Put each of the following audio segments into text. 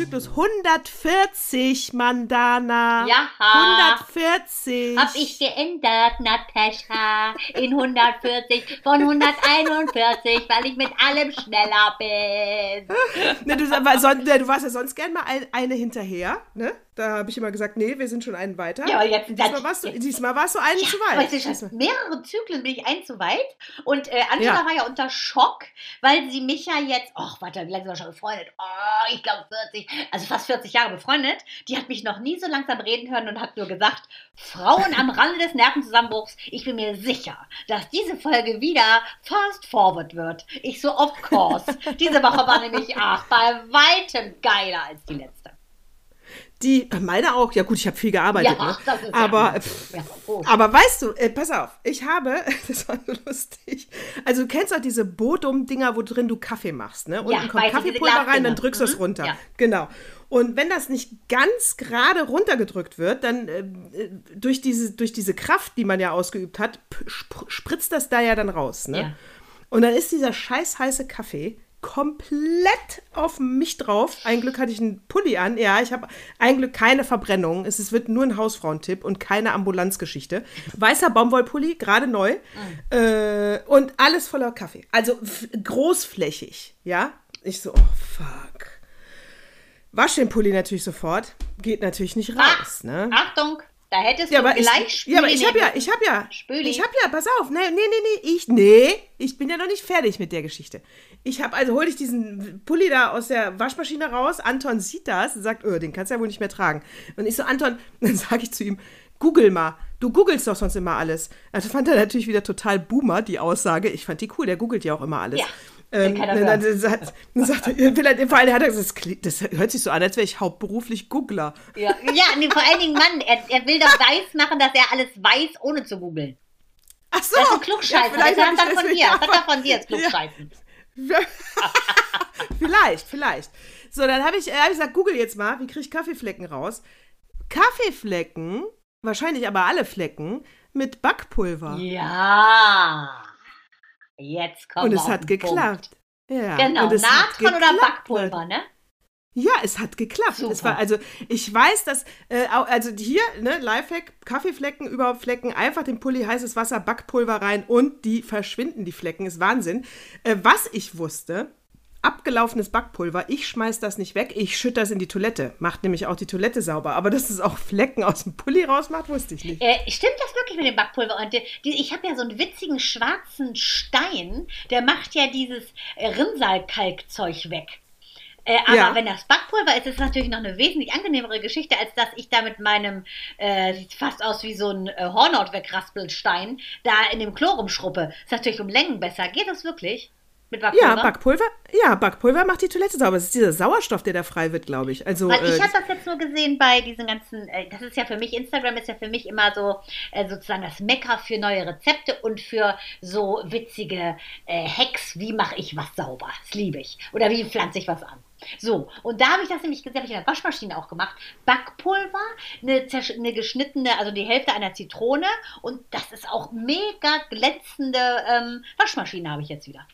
Zyklus 140, Mandana. Ja. 140. Hab ich geändert, Natascha, in 140 von 141, weil ich mit allem schneller bin. Ne, du, son, ne, du warst ja sonst gern mal ein, eine hinterher, ne? Da habe ich immer gesagt, nee, wir sind schon einen weiter. Ja, aber jetzt diesmal, warst du, diesmal warst du einen zu weit. Weißt du, mehrere Zyklen bin ich ein zu weit. Und äh, Angela Ja. war ja unter Schock, weil sie mich ja jetzt, ach, warte, wie lange sind wir schon befreundet? Oh, ich glaube 40, also fast 40 Jahre befreundet. Die hat mich noch nie so langsam reden hören und hat nur gesagt, Frauen am Rande des Nervenzusammenbruchs, ich bin mir sicher, dass diese Folge wieder fast forward wird. Ich so, of course. Diese Woche war nämlich, ach, bei weitem geiler als die letzte. Die, meine auch. Ja gut, ich habe viel gearbeitet. Ja, ne? aber, Ja, oh. aber weißt du, äh, pass auf, ich habe, das war so lustig. Also du kennst auch diese Bodum-Dinger, wo drin du Kaffee machst, ne? Unten Ja, kommt ich, diese Kaffeepulver rein, dann drückst du es Mhm, runter. ja. Genau. Und wenn das nicht ganz gerade runtergedrückt wird, dann äh, äh, durch, diese, durch diese Kraft, die man ja ausgeübt hat, spritzt das da ja dann raus, ne? Und dann ist dieser scheiß heiße Kaffee komplett auf mich drauf. Ein Glück hatte ich einen Pulli an. Ja, ich habe ein Glück keine Verbrennung. Es ist- wird nur ein Hausfrauentipp und keine Ambulanzgeschichte. Weißer Baumwollpulli, gerade neu. Äh, und alles voller Kaffee. Also großflächig, ja. Ich so, oh fuck. Wasch den Pulli natürlich sofort. Geht natürlich nicht raus, ne? Achtung, da hättest Ja, du aber ich, gleich ja, aber ich habe ja, ich habe ja, Spüli. ich habe ja, pass auf, nee, nee, nee, nee, ich, nee, ich bin ja noch nicht fertig mit der Geschichte. Ich habe, also hole ich diesen Pulli da aus der Waschmaschine raus, Anton sieht das und sagt, öh, den kannst du ja wohl nicht mehr tragen. Und ich so, Anton, dann sage ich zu ihm, google mal, du googelst doch sonst immer alles. Also fand er natürlich wieder total Boomer, die Aussage. Ich fand die cool, der googelt ja auch immer alles. Ja, Ähm, dann, dann, sagt, dann sagt er, er, vor allem hat er gesagt, das, das hört sich so an, als wäre ich hauptberuflich Googler. Ja, ja nee, vor allen Dingen, Mann, er, er will doch weiß machen, dass er alles weiß, ohne zu googeln. Ach so. Das ist ein Klugscheißer. vielleicht das hat dann von dir. Das hat Ja, er von dir, das Klugscheißen. vielleicht, vielleicht. So, dann habe ich, äh, hab ich gesagt, google jetzt mal, wie kriege ich Kaffeeflecken raus? Kaffeeflecken, wahrscheinlich aber alle Flecken, mit Backpulver. Ja. Jetzt kommt Und es hat geklappt. Ja, Genau, und es hat Natron oder Backpulver, ne? Ja, es hat geklappt. Super. Es war, also ich weiß, dass, äh, also hier, ne, Lifehack, Kaffeeflecken, überhaupt Flecken, einfach den Pulli, heißes Wasser, Backpulver rein und die verschwinden, die Flecken, ist Wahnsinn. Äh, was ich wusste, abgelaufenes Backpulver, ich schmeiß das nicht weg, ich schütte das in die Toilette. Macht nämlich auch die Toilette sauber. Aber dass es auch Flecken aus dem Pulli rausmacht, wusste ich nicht. Äh, stimmt das wirklich mit dem Backpulver? Und die, die, ich habe ja so einen witzigen schwarzen Stein, der macht ja dieses äh, Rinnsaalkalkzeug weg. Äh, aber Ja. wenn das Backpulver ist, ist es natürlich noch eine wesentlich angenehmere Geschichte, als dass ich da mit meinem, äh, sieht fast aus wie so ein äh, Hornhaut wegraspelstein, da in dem Klo rumschruppe. Ist natürlich um Längen besser. Geht das wirklich? Mit Backpulver? Ja, Backpulver, ja, Backpulver macht die Toilette sauber. Es ist dieser Sauerstoff, der da frei wird, glaube ich. Also, Weil äh, ich habe das jetzt nur gesehen bei diesen ganzen, äh, das ist ja für mich, Instagram ist ja für mich immer so äh, sozusagen das Mecker für neue Rezepte und für so witzige äh, Hacks, wie mache ich was sauber. Das liebe ich. Oder wie pflanze ich was an. So, und da habe ich das nämlich gesehen, habe ich in der Waschmaschine auch gemacht. Backpulver, eine, eine geschnittene, also die Hälfte einer Zitrone und das ist auch mega glänzende ähm, Waschmaschine habe ich jetzt wieder.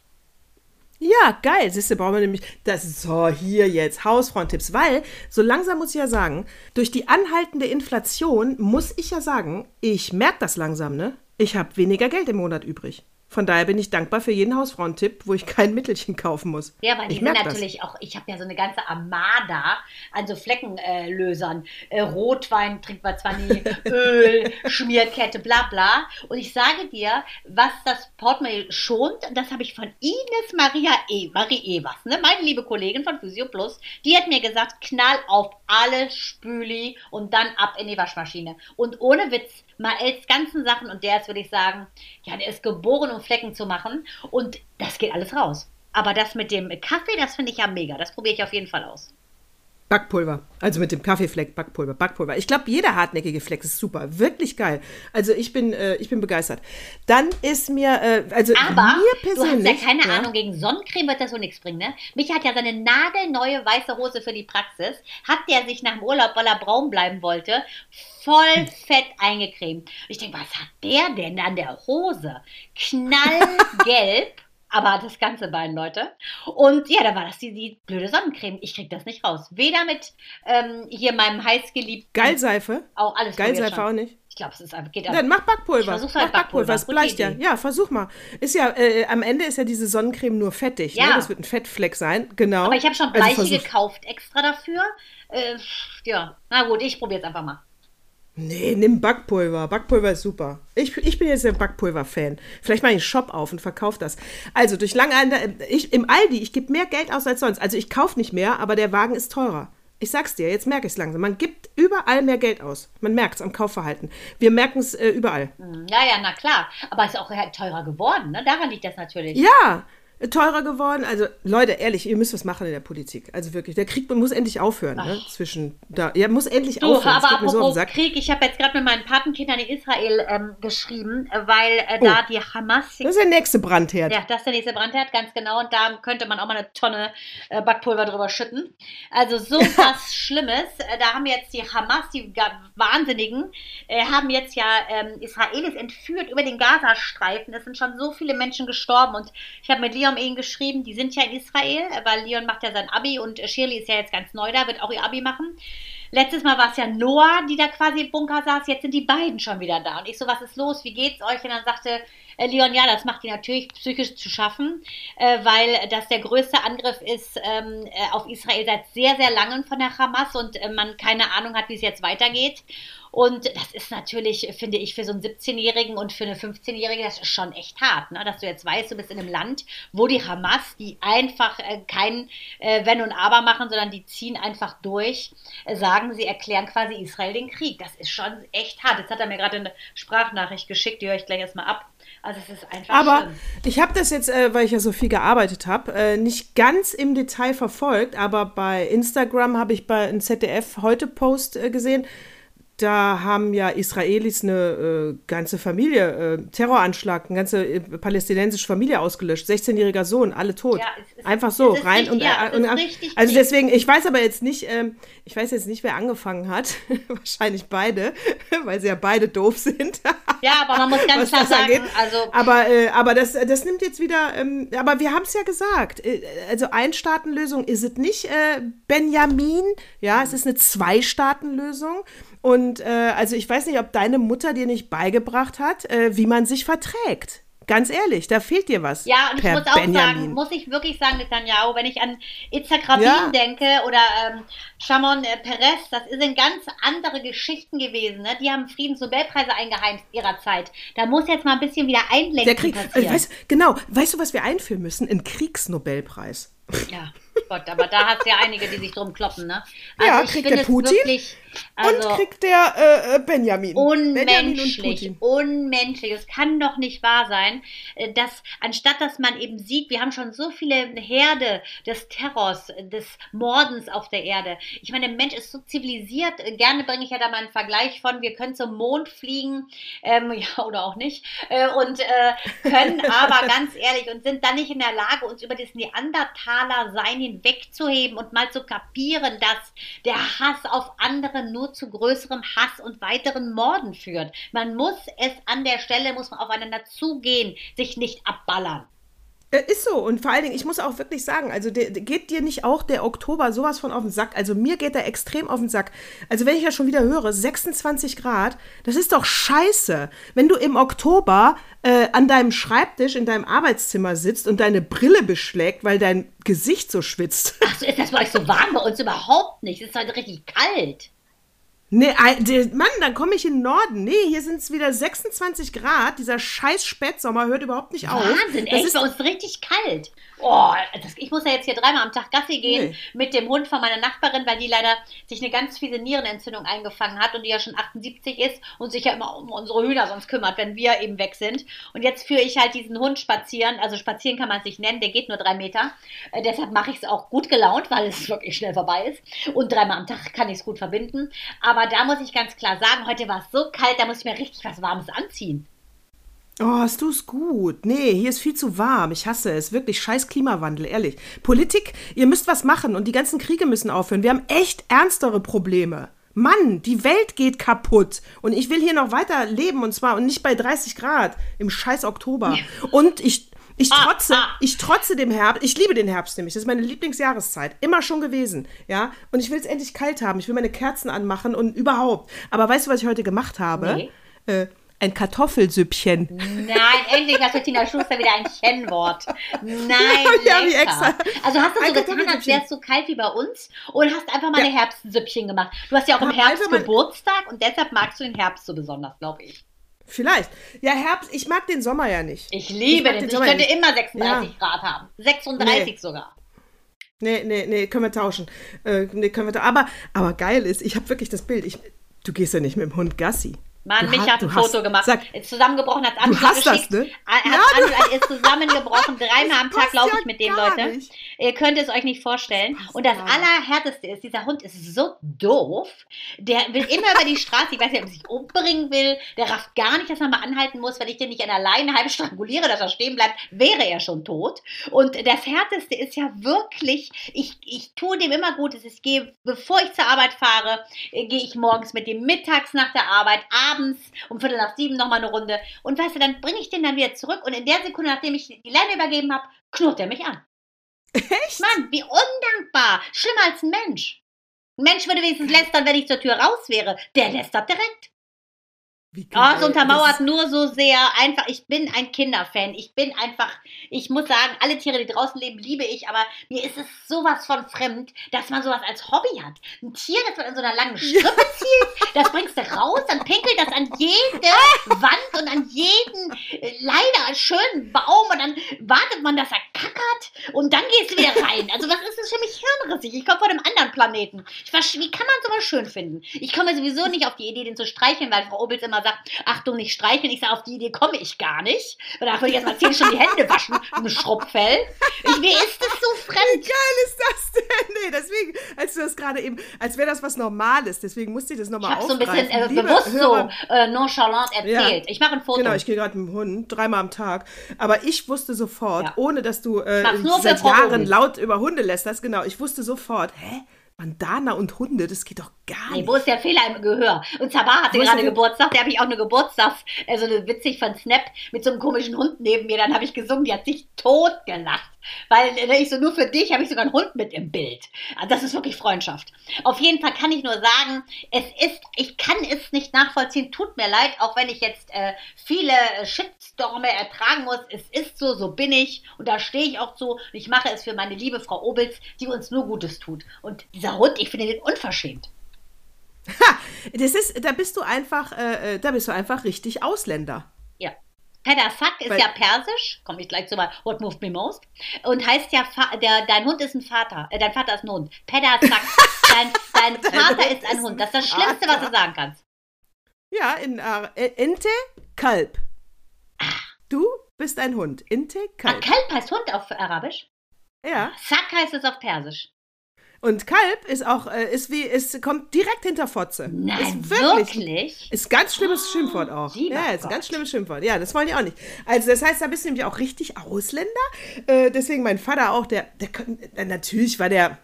Ja, geil. Siehst du, brauchen wir nämlich. Das so hier jetzt Hausfrauentipps, weil so langsam muss ich ja sagen, durch die anhaltende Inflation muss ich ja sagen, ich merke das langsam, ne? Ich habe weniger Geld im Monat übrig. Von daher bin ich dankbar für jeden Hausfrauentipp, wo ich kein Mittelchen kaufen muss. Ja, weil die ich sind merk das. natürlich auch, ich habe ja so eine ganze Armada an so Fleckenlösern. Äh, Rotwein trinkt man zwar nie, Öl, Schmierkette, bla bla. Und ich sage dir, was das Portemonnaie schont, das habe ich von Ines Maria E. Marie Evers, ne? meine liebe Kollegin von Physio Plus, die hat mir gesagt, knall auf alle Spüli und dann ab in die Waschmaschine. Und ohne Witz, Maels ganzen Sachen und der ist, würde ich sagen, ja, der ist geboren, um Flecken zu machen und das geht alles raus. Aber das mit dem Kaffee, das finde ich ja mega. Das probiere ich auf jeden Fall aus. Backpulver. Also mit dem Kaffeefleck, Backpulver, Backpulver. Ich glaube, jeder hartnäckige Fleck ist super. Wirklich geil. Also ich bin, äh, ich bin begeistert. Dann ist mir, äh, also Aber mir persönlich. du hast ja keine Ahnung, gegen Sonnencreme wird das so nichts bringen, ne? Mich hat ja seine nagelneue weiße Hose für die Praxis, hat der sich nach dem Urlaub, weil er braun bleiben wollte, voll fett eingecremt. Und ich denke, was hat der denn an der Hose? Knallgelb. aber das ganze Bein, Leute. Und ja, da war das die, die blöde Sonnencreme. Ich krieg das nicht raus. Weder mit ähm, hier meinem heißgeliebten. Geilseife? Auch alles Geilseife auch nicht. Ich glaube, es ist einfach, geht Dann mach Backpulver. Ich versuch's halt mach Backpulver. Es bleicht ja. Ja, versuch mal. Ist ja, äh, am Ende ist ja diese Sonnencreme nur fettig. Ne? Ja. Ne? Das wird ein Fettfleck sein. Genau. Aber ich habe schon Also Bleiche versuch- gekauft extra dafür. Äh, ja, na gut, ich probiere es einfach mal. Nee, nimm Backpulver. Backpulver ist super. Ich, ich bin jetzt der Backpulver-Fan. Vielleicht mache ich einen Shop auf und verkaufe das. Also durch lange ich im Aldi, ich gebe mehr Geld aus als sonst. Also ich kaufe nicht mehr, aber der Wagen ist teurer. Ich sag's dir, jetzt merke ich es langsam. Man gibt überall mehr Geld aus. Man merkt es am Kaufverhalten. Wir merken es äh, überall. Hm, Ja, ja, na klar. Aber es ist auch halt teurer geworden, ne? Daran liegt das natürlich. Ja, teurer geworden. Also Leute, ehrlich, ihr müsst was machen in der Politik. Also wirklich, der Krieg muss endlich aufhören. Ne? Zwischen da, ja, muss endlich Du, aufhören. Aber so apropos Sack. Krieg, ich habe jetzt gerade mit meinen Patenkindern in Israel ähm, geschrieben, äh, weil äh, da die Hamas. Oh. Das ist der nächste Brandherd. Ja, das ist der nächste Brandherd, ganz genau. Und da könnte man auch mal eine Tonne äh, Backpulver drüber schütten. Also so was Schlimmes. Äh, da haben jetzt die Hamas, die Wahnsinnigen, äh, haben jetzt ja ähm, Israelis entführt über den Gazastreifen. Es sind schon so viele Menschen gestorben. Und ich habe mit Leon eben geschrieben, die sind ja in Israel, weil Leon macht ja sein Abi und äh, Shirley ist ja jetzt ganz neu da, wird auch ihr Abi machen. Letztes Mal war es ja Noah, die da quasi im Bunker saß. Jetzt sind die beiden schon wieder da. Und ich so, was ist los? Wie geht's euch? Und dann sagte äh, Leon, ja, das macht die natürlich psychisch zu schaffen, äh, weil das der größte Angriff ist ähm, äh, auf Israel seit sehr, sehr langem von der Hamas und äh, man keine Ahnung hat, wie es jetzt weitergeht. Und das ist natürlich, finde ich, für so einen 17-Jährigen und für eine 15-Jährige, das ist schon echt hart, ne? dass du jetzt weißt, du bist in einem Land, wo die Hamas, die einfach äh, kein äh, Wenn und Aber machen, sondern die ziehen einfach durch, äh, sagen, sie erklären quasi Israel den Krieg. Das ist schon echt hart. Jetzt hat er mir gerade eine Sprachnachricht geschickt, die höre ich gleich erstmal ab. Also es ist einfach Aber schlimm. ich habe das jetzt, äh, weil ich ja so viel gearbeitet habe, äh, nicht ganz im Detail verfolgt, aber bei Instagram habe ich bei einem ZDF heute Post äh, gesehen. Da haben ja Israelis eine äh, ganze Familie, äh, Terroranschlag, eine ganze äh, palästinensische Familie ausgelöscht. 16-jähriger Sohn, alle tot. Ja, ist- Einfach so, rein richtig- und, ja, äh, und ab- richtig Also deswegen, ich weiß aber jetzt nicht, ähm, ich weiß jetzt nicht, wer angefangen hat. Wahrscheinlich beide, weil sie ja beide doof sind. Ja, aber man muss ganz klar das sagen, also Aber, äh, aber das, das nimmt jetzt wieder, ähm, aber wir haben es ja gesagt, äh, also Einstaatenlösung ist es nicht, äh, Benjamin, ja, es ist eine Zwei-Staaten-Lösung. Und äh, also ich weiß nicht, ob deine Mutter dir nicht beigebracht hat, äh, wie man sich verträgt. Ganz ehrlich, da fehlt dir was. Ja, und ich muss auch Benjamin. sagen, muss ich wirklich sagen, Netanyahu, wenn ich an Itzhak Rabin Ja. denke oder ähm, Shimon äh, Peres, das sind ganz andere Geschichten gewesen. Ne? Die haben Friedensnobelpreise eingeheimst ihrer Zeit. Da muss jetzt mal ein bisschen wieder Einlenken Der Krieg, äh, weißt, genau, weißt du, was wir einführen müssen? Ein Kriegsnobelpreis. ja, Gott, aber da hat es ja einige, die sich drum kloppen. Ne? Ja, ich kriegt der Putin Wirklich, also, und kriegt der äh, äh, Benjamin. Benjamin und Unmenschlich, Putin. unmenschlich. Es kann doch nicht wahr sein, äh, dass anstatt dass man eben sieht, wir haben schon so viele Herde des Terrors, des Mordens auf der Erde. Ich meine, der Mensch ist so zivilisiert. Gerne bringe ich ja da mal einen Vergleich von, wir können zum Mond fliegen, ähm, ja, oder auch nicht, äh, und äh, können aber ganz ehrlich und sind dann nicht in der Lage, uns über das Neandertaler-Sein hinwegzuheben und mal zu kapieren, dass der Hass auf andere nur zu größerem Hass und weiteren Morden führt. Man muss es an der Stelle, muss man aufeinander zugehen, sich nicht abballern. Äh, Ist so. Und vor allen Dingen, ich muss auch wirklich sagen, also geht dir nicht auch der Oktober sowas von auf den Sack? Also mir geht der extrem auf den Sack. Also wenn ich ja schon wieder höre, 26 Grad, das ist doch scheiße. Wenn du im Oktober äh, an deinem Schreibtisch in deinem Arbeitszimmer sitzt und deine Brille beschlägt, weil dein Gesicht so schwitzt. Ach ist das bei euch so warm? Bei uns überhaupt nicht. Es ist heute richtig kalt. Nee, Mann, dann komme ich in den Norden. Nee, hier sind es wieder 26 Grad. Dieser scheiß Spätsommer hört überhaupt nicht auf. Wahnsinn, Das echt, ist bei uns richtig kalt. Oh, das, ich muss ja jetzt hier dreimal am Tag Gassi gehen Nee. mit dem Hund von meiner Nachbarin, weil die leider sich eine ganz fiese Nierenentzündung eingefangen hat und die ja schon 78 ist und sich ja immer um unsere Hühner sonst kümmert, wenn wir eben weg sind. Und jetzt führe ich halt diesen Hund spazieren. Also spazieren kann man es nicht nennen, der geht nur drei Meter. Äh, deshalb mache ich es auch gut gelaunt, weil es wirklich schnell vorbei ist. Und dreimal am Tag kann ich es gut verbinden. Aber da muss ich ganz klar sagen, heute war es so kalt, da muss ich mir richtig was Warmes anziehen. Oh, hast du es gut? Nee, hier ist viel zu warm. Ich hasse es. Wirklich scheiß Klimawandel, ehrlich. Politik, ihr müsst was machen und die ganzen Kriege müssen aufhören. Wir haben echt ernstere Probleme. Mann, die Welt geht kaputt. Und ich will hier noch weiter leben und zwar und nicht bei 30 Grad im scheiß Oktober. Und ich, ich Ah, trotze, ah. ich trotze dem Herbst. Ich liebe den Herbst nämlich. Das ist meine Lieblingsjahreszeit. Immer schon gewesen. Ja. Und ich will es endlich kalt haben. Ich will meine Kerzen anmachen und überhaupt. Aber weißt du, was ich heute gemacht habe? Nee. Äh, ein Kartoffelsüppchen. Nein, endlich hat Bettina Schuster wieder ein Kennwort. Nein, Ja, lecker. extra. Also hast du Ein so getan, als wäre es so kalt wie bei uns und hast einfach mal Ja. eine Herbstsüppchen gemacht. Du hast ja auch im Herbst Geburtstag und deshalb magst du den Herbst so besonders, glaube ich. Vielleicht. Ja, Herbst, ich mag den Sommer ja nicht. Ich liebe mag den. den Ich Sommer könnte nicht. immer 36 Ja. Grad haben. 36 Nee. sogar. Nee, nee, nee, können wir tauschen. Äh, nee, können wir ta aber, aber geil ist, ich habe wirklich das Bild. Ich, du gehst ja nicht mit dem Hund Gassi. Mann, Du mich hast- hat ein du hast- Foto gemacht. Sag, ist zusammengebrochen, hat Du Angela hast das, geschickt. ne? Hat Ja, Angela ist zusammengebrochen. Dreimal am Tag laufe ja ich mit dem, Leute. nicht. Ihr könnt es euch nicht vorstellen. Und das. Allerhärteste ist, dieser Hund ist so doof. Der will immer über die Straße. Ich weiß nicht, ob er sich umbringen will. Der rafft gar nicht, dass man mal anhalten muss. Wenn ich den nicht an der Leine halb stranguliere, dass er stehen bleibt, wäre er schon tot. Und das Härteste ist ja wirklich, ich, ich tue dem immer Gutes. Ich gehe, bevor ich zur Arbeit fahre, äh, gehe ich morgens mit dem mittags nach der Arbeit, abends um Viertel nach sieben nochmal eine Runde. Und weißt du, dann bringe ich den dann wieder zurück und in der Sekunde, nachdem ich die Leine übergeben habe, knurrt er mich an. Echt? Mann, wie undankbar. Schlimmer als ein Mensch. Ein Mensch würde wenigstens lästern, wenn ich zur Tür raus wäre. Der lästert direkt. Wie Oh, es untermauert nur so sehr einfach. Ich bin ein Kinderfan. Ich bin einfach, ich muss sagen, alle Tiere, die draußen leben, liebe ich, aber mir ist es sowas von fremd, dass man sowas als Hobby hat. Ein Tier, das man in so einer langen Strippe zieht, das bringst du raus, dann pinkelt das an jede Wand und an jeden äh, leider schönen Baum und dann wartet man, dass er kackert und dann gehst du wieder rein. Also was ist das für mich hirnrissig? Ich komme von einem anderen Planeten. Ich wie kann man sowas schön finden? Ich komme sowieso nicht auf die Idee, den zu streicheln, weil Frau Obels immer sagt, Achtung, nicht streicheln. Ich sage, auf die Idee komme ich gar nicht. Weil da würde ich erst mal zehn Stunden die Hände waschen, im Schrubbfell. Ich, mir ist das so fremd. Wie geil ist das denn? Nee, deswegen, als du das gerade eben, als wäre das was Normales, deswegen musste ich das Ich nochmal habe so ein bisschen aufgreifen. äh, bewusst Hörer, so äh, nonchalant erzählt. Ja. Ich mache ein Foto. Genau, ich gehe gerade mit dem Hund dreimal am Tag. Aber ich wusste sofort, Ja. ohne dass du äh, seit Jahren laut über Hunde lästerst, genau, ich wusste sofort, hä? Bandana und Hunde, das geht doch gar Nee, nicht. wo ist der Fehler im Gehör? Und Sabah hatte gerade Geburtstag, der habe ich auch eine Geburtstags, also eine witzig von Snap mit so einem komischen Hund neben mir. Dann habe ich gesungen, die hat sich tot gelacht. Weil äh, ich so, nur für dich habe ich sogar einen Hund mit im Bild. Also Das ist wirklich Freundschaft. Auf jeden Fall kann ich nur sagen, es ist, ich kann es nicht nachvollziehen, tut mir leid, auch wenn ich jetzt äh, viele äh, Shitstorme ertragen muss. Es ist so, so bin ich und da stehe ich auch zu. Und ich mache es für meine liebe Frau Obels, die uns nur Gutes tut. Und dieser Hund, ich finde den unverschämt. Ha, das ist, da bist du einfach, äh, äh, da bist du einfach richtig Ausländer. Ja. Pedersak ist Weil- ja persisch, komme ich gleich zu mal, what moved me most, und heißt ja, der, dein Hund ist ein Vater, äh, dein Vater ist ein Hund. Pedersak, dein, dein Vater Hund ist ein Hund. Das ist das Schlimmste, was Vater. du sagen kannst. Ja, in äh, Ente, Kalb. Du bist ein Hund. Ente, Ah, Kalb. Kalb heißt Hund auf Arabisch. Ja. Sak heißt es auf Persisch. Und Kalb ist auch, äh, ist wie, es kommt direkt hinter Fotze. Nein, ist wirklich? Ist ganz schlimmes Schimpfwort auch. Ja, ist ein ganz schlimmes Schimpfwort. Ja, das wollen die auch nicht. Also das heißt, da bist du nämlich auch richtig Ausländer. Äh, deswegen mein Vater auch, der, der natürlich war der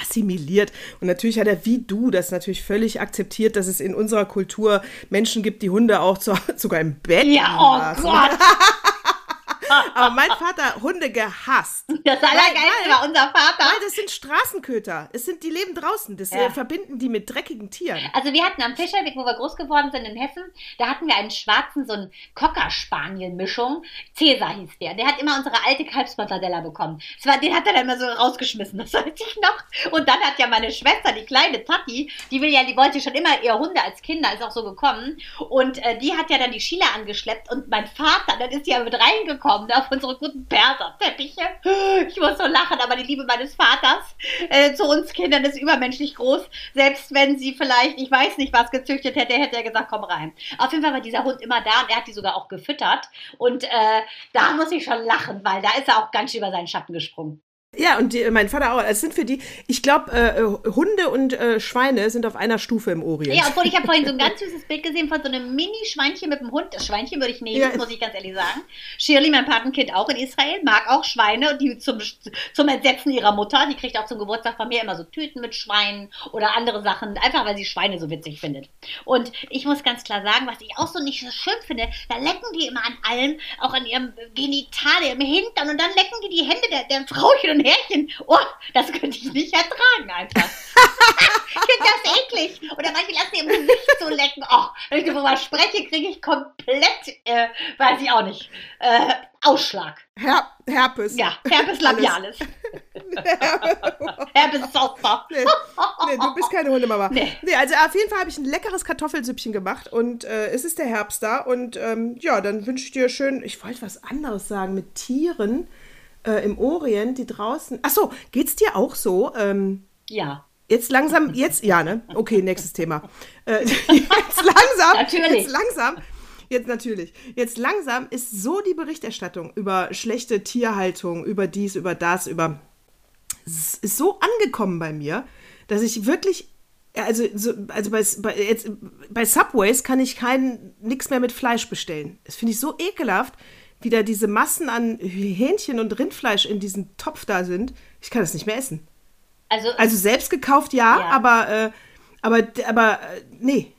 assimiliert und natürlich hat er wie du das natürlich völlig akzeptiert, dass es in unserer Kultur Menschen gibt, die Hunde auch zu, sogar im Bett Ja, oh. Gott. Aber mein Vater hat Hunde gehasst. Das Allergeilste war unser Vater. Weil das sind Straßenköter. Es sind, die leben draußen. Das Ja. äh, verbinden die mit dreckigen Tieren. Also wir hatten am Fischerweg, wo wir groß geworden sind in Hessen, da hatten wir einen schwarzen, so einen Cocker-Spaniel-Mischung. Cäsar hieß der. Der hat immer unsere alte Kalbsmortadella bekommen. War, den hat er dann immer so rausgeschmissen, das weiß ich noch. Und dann hat ja meine Schwester, die kleine Tati, die will ja, die wollte schon immer eher Hunde als Kinder, ist auch so gekommen. Und äh, die hat ja dann die Sheila angeschleppt und mein Vater, dann ist ja mit reingekommen auf unsere guten Perserteppiche. Ich muss so lachen, aber die Liebe meines Vaters äh, zu uns Kindern ist übermenschlich groß. Selbst wenn sie vielleicht, ich weiß nicht, was gezüchtet hätte, hätte er gesagt, komm rein. Auf jeden Fall war dieser Hund immer da und er hat die sogar auch gefüttert. Und äh, da muss ich schon lachen, weil da ist er auch ganz schön über seinen Schatten gesprungen. Ja, und die, mein Vater auch. Es sind für die, ich glaube, äh, äh, Hunde und äh, Schweine sind auf einer Stufe im Orient. Ja, obwohl ich habe vorhin so ein ganz süßes Bild gesehen von so einem Mini-Schweinchen mit einem Hund. Das Schweinchen würde ich nehmen, Ja. muss ich ganz ehrlich sagen. Shirley, mein Patenkind auch in Israel, mag auch Schweine und die zum, zum Entsetzen ihrer Mutter. Die kriegt auch zum Geburtstag von mir immer so Tüten mit Schweinen oder andere Sachen, einfach weil sie Schweine so witzig findet. Und ich muss ganz klar sagen, was ich auch so nicht so schön finde, da lecken die immer an allem, auch an ihrem Genital, ihrem Hintern und dann lecken die die Hände der, der Frauchen und Herrchen. Oh, das könnte ich nicht ertragen einfach. Ich finde das eklig. Oder manche lassen ihr im Gesicht so lecken. Oh, wenn ich darüber spreche, kriege ich komplett, äh, weiß ich auch nicht, äh, Ausschlag. Her Herpes. Ja, Herpes labialis. Herpes Zoster. Nee, nee, du bist keine Hundemama. Nee. Nee, also auf jeden Fall habe ich ein leckeres Kartoffelsüppchen gemacht und äh, es ist der Herbst da und ähm, ja, dann wünsche ich dir schön, ich wollte was anderes sagen, mit Tieren äh, im Orient, die draußen. Achso, geht's dir auch so? Ähm, Ja. Jetzt langsam, jetzt, ja, ne? Okay, nächstes Thema. Äh, jetzt langsam, Natürlich. jetzt langsam, jetzt natürlich, jetzt langsam ist so die Berichterstattung über schlechte Tierhaltung, über dies, über das, über, es ist so angekommen bei mir, dass ich wirklich, also, so, also bei, bei, jetzt, bei Subways kann ich kein, nix mehr mit Fleisch bestellen. Das finde ich so ekelhaft, wie da diese Massen an Hähnchen und Rindfleisch in diesem Topf da sind. Ich kann das nicht mehr essen. Also, Also selbst gekauft, ja, Ja. aber, äh, aber, aber, äh, nee.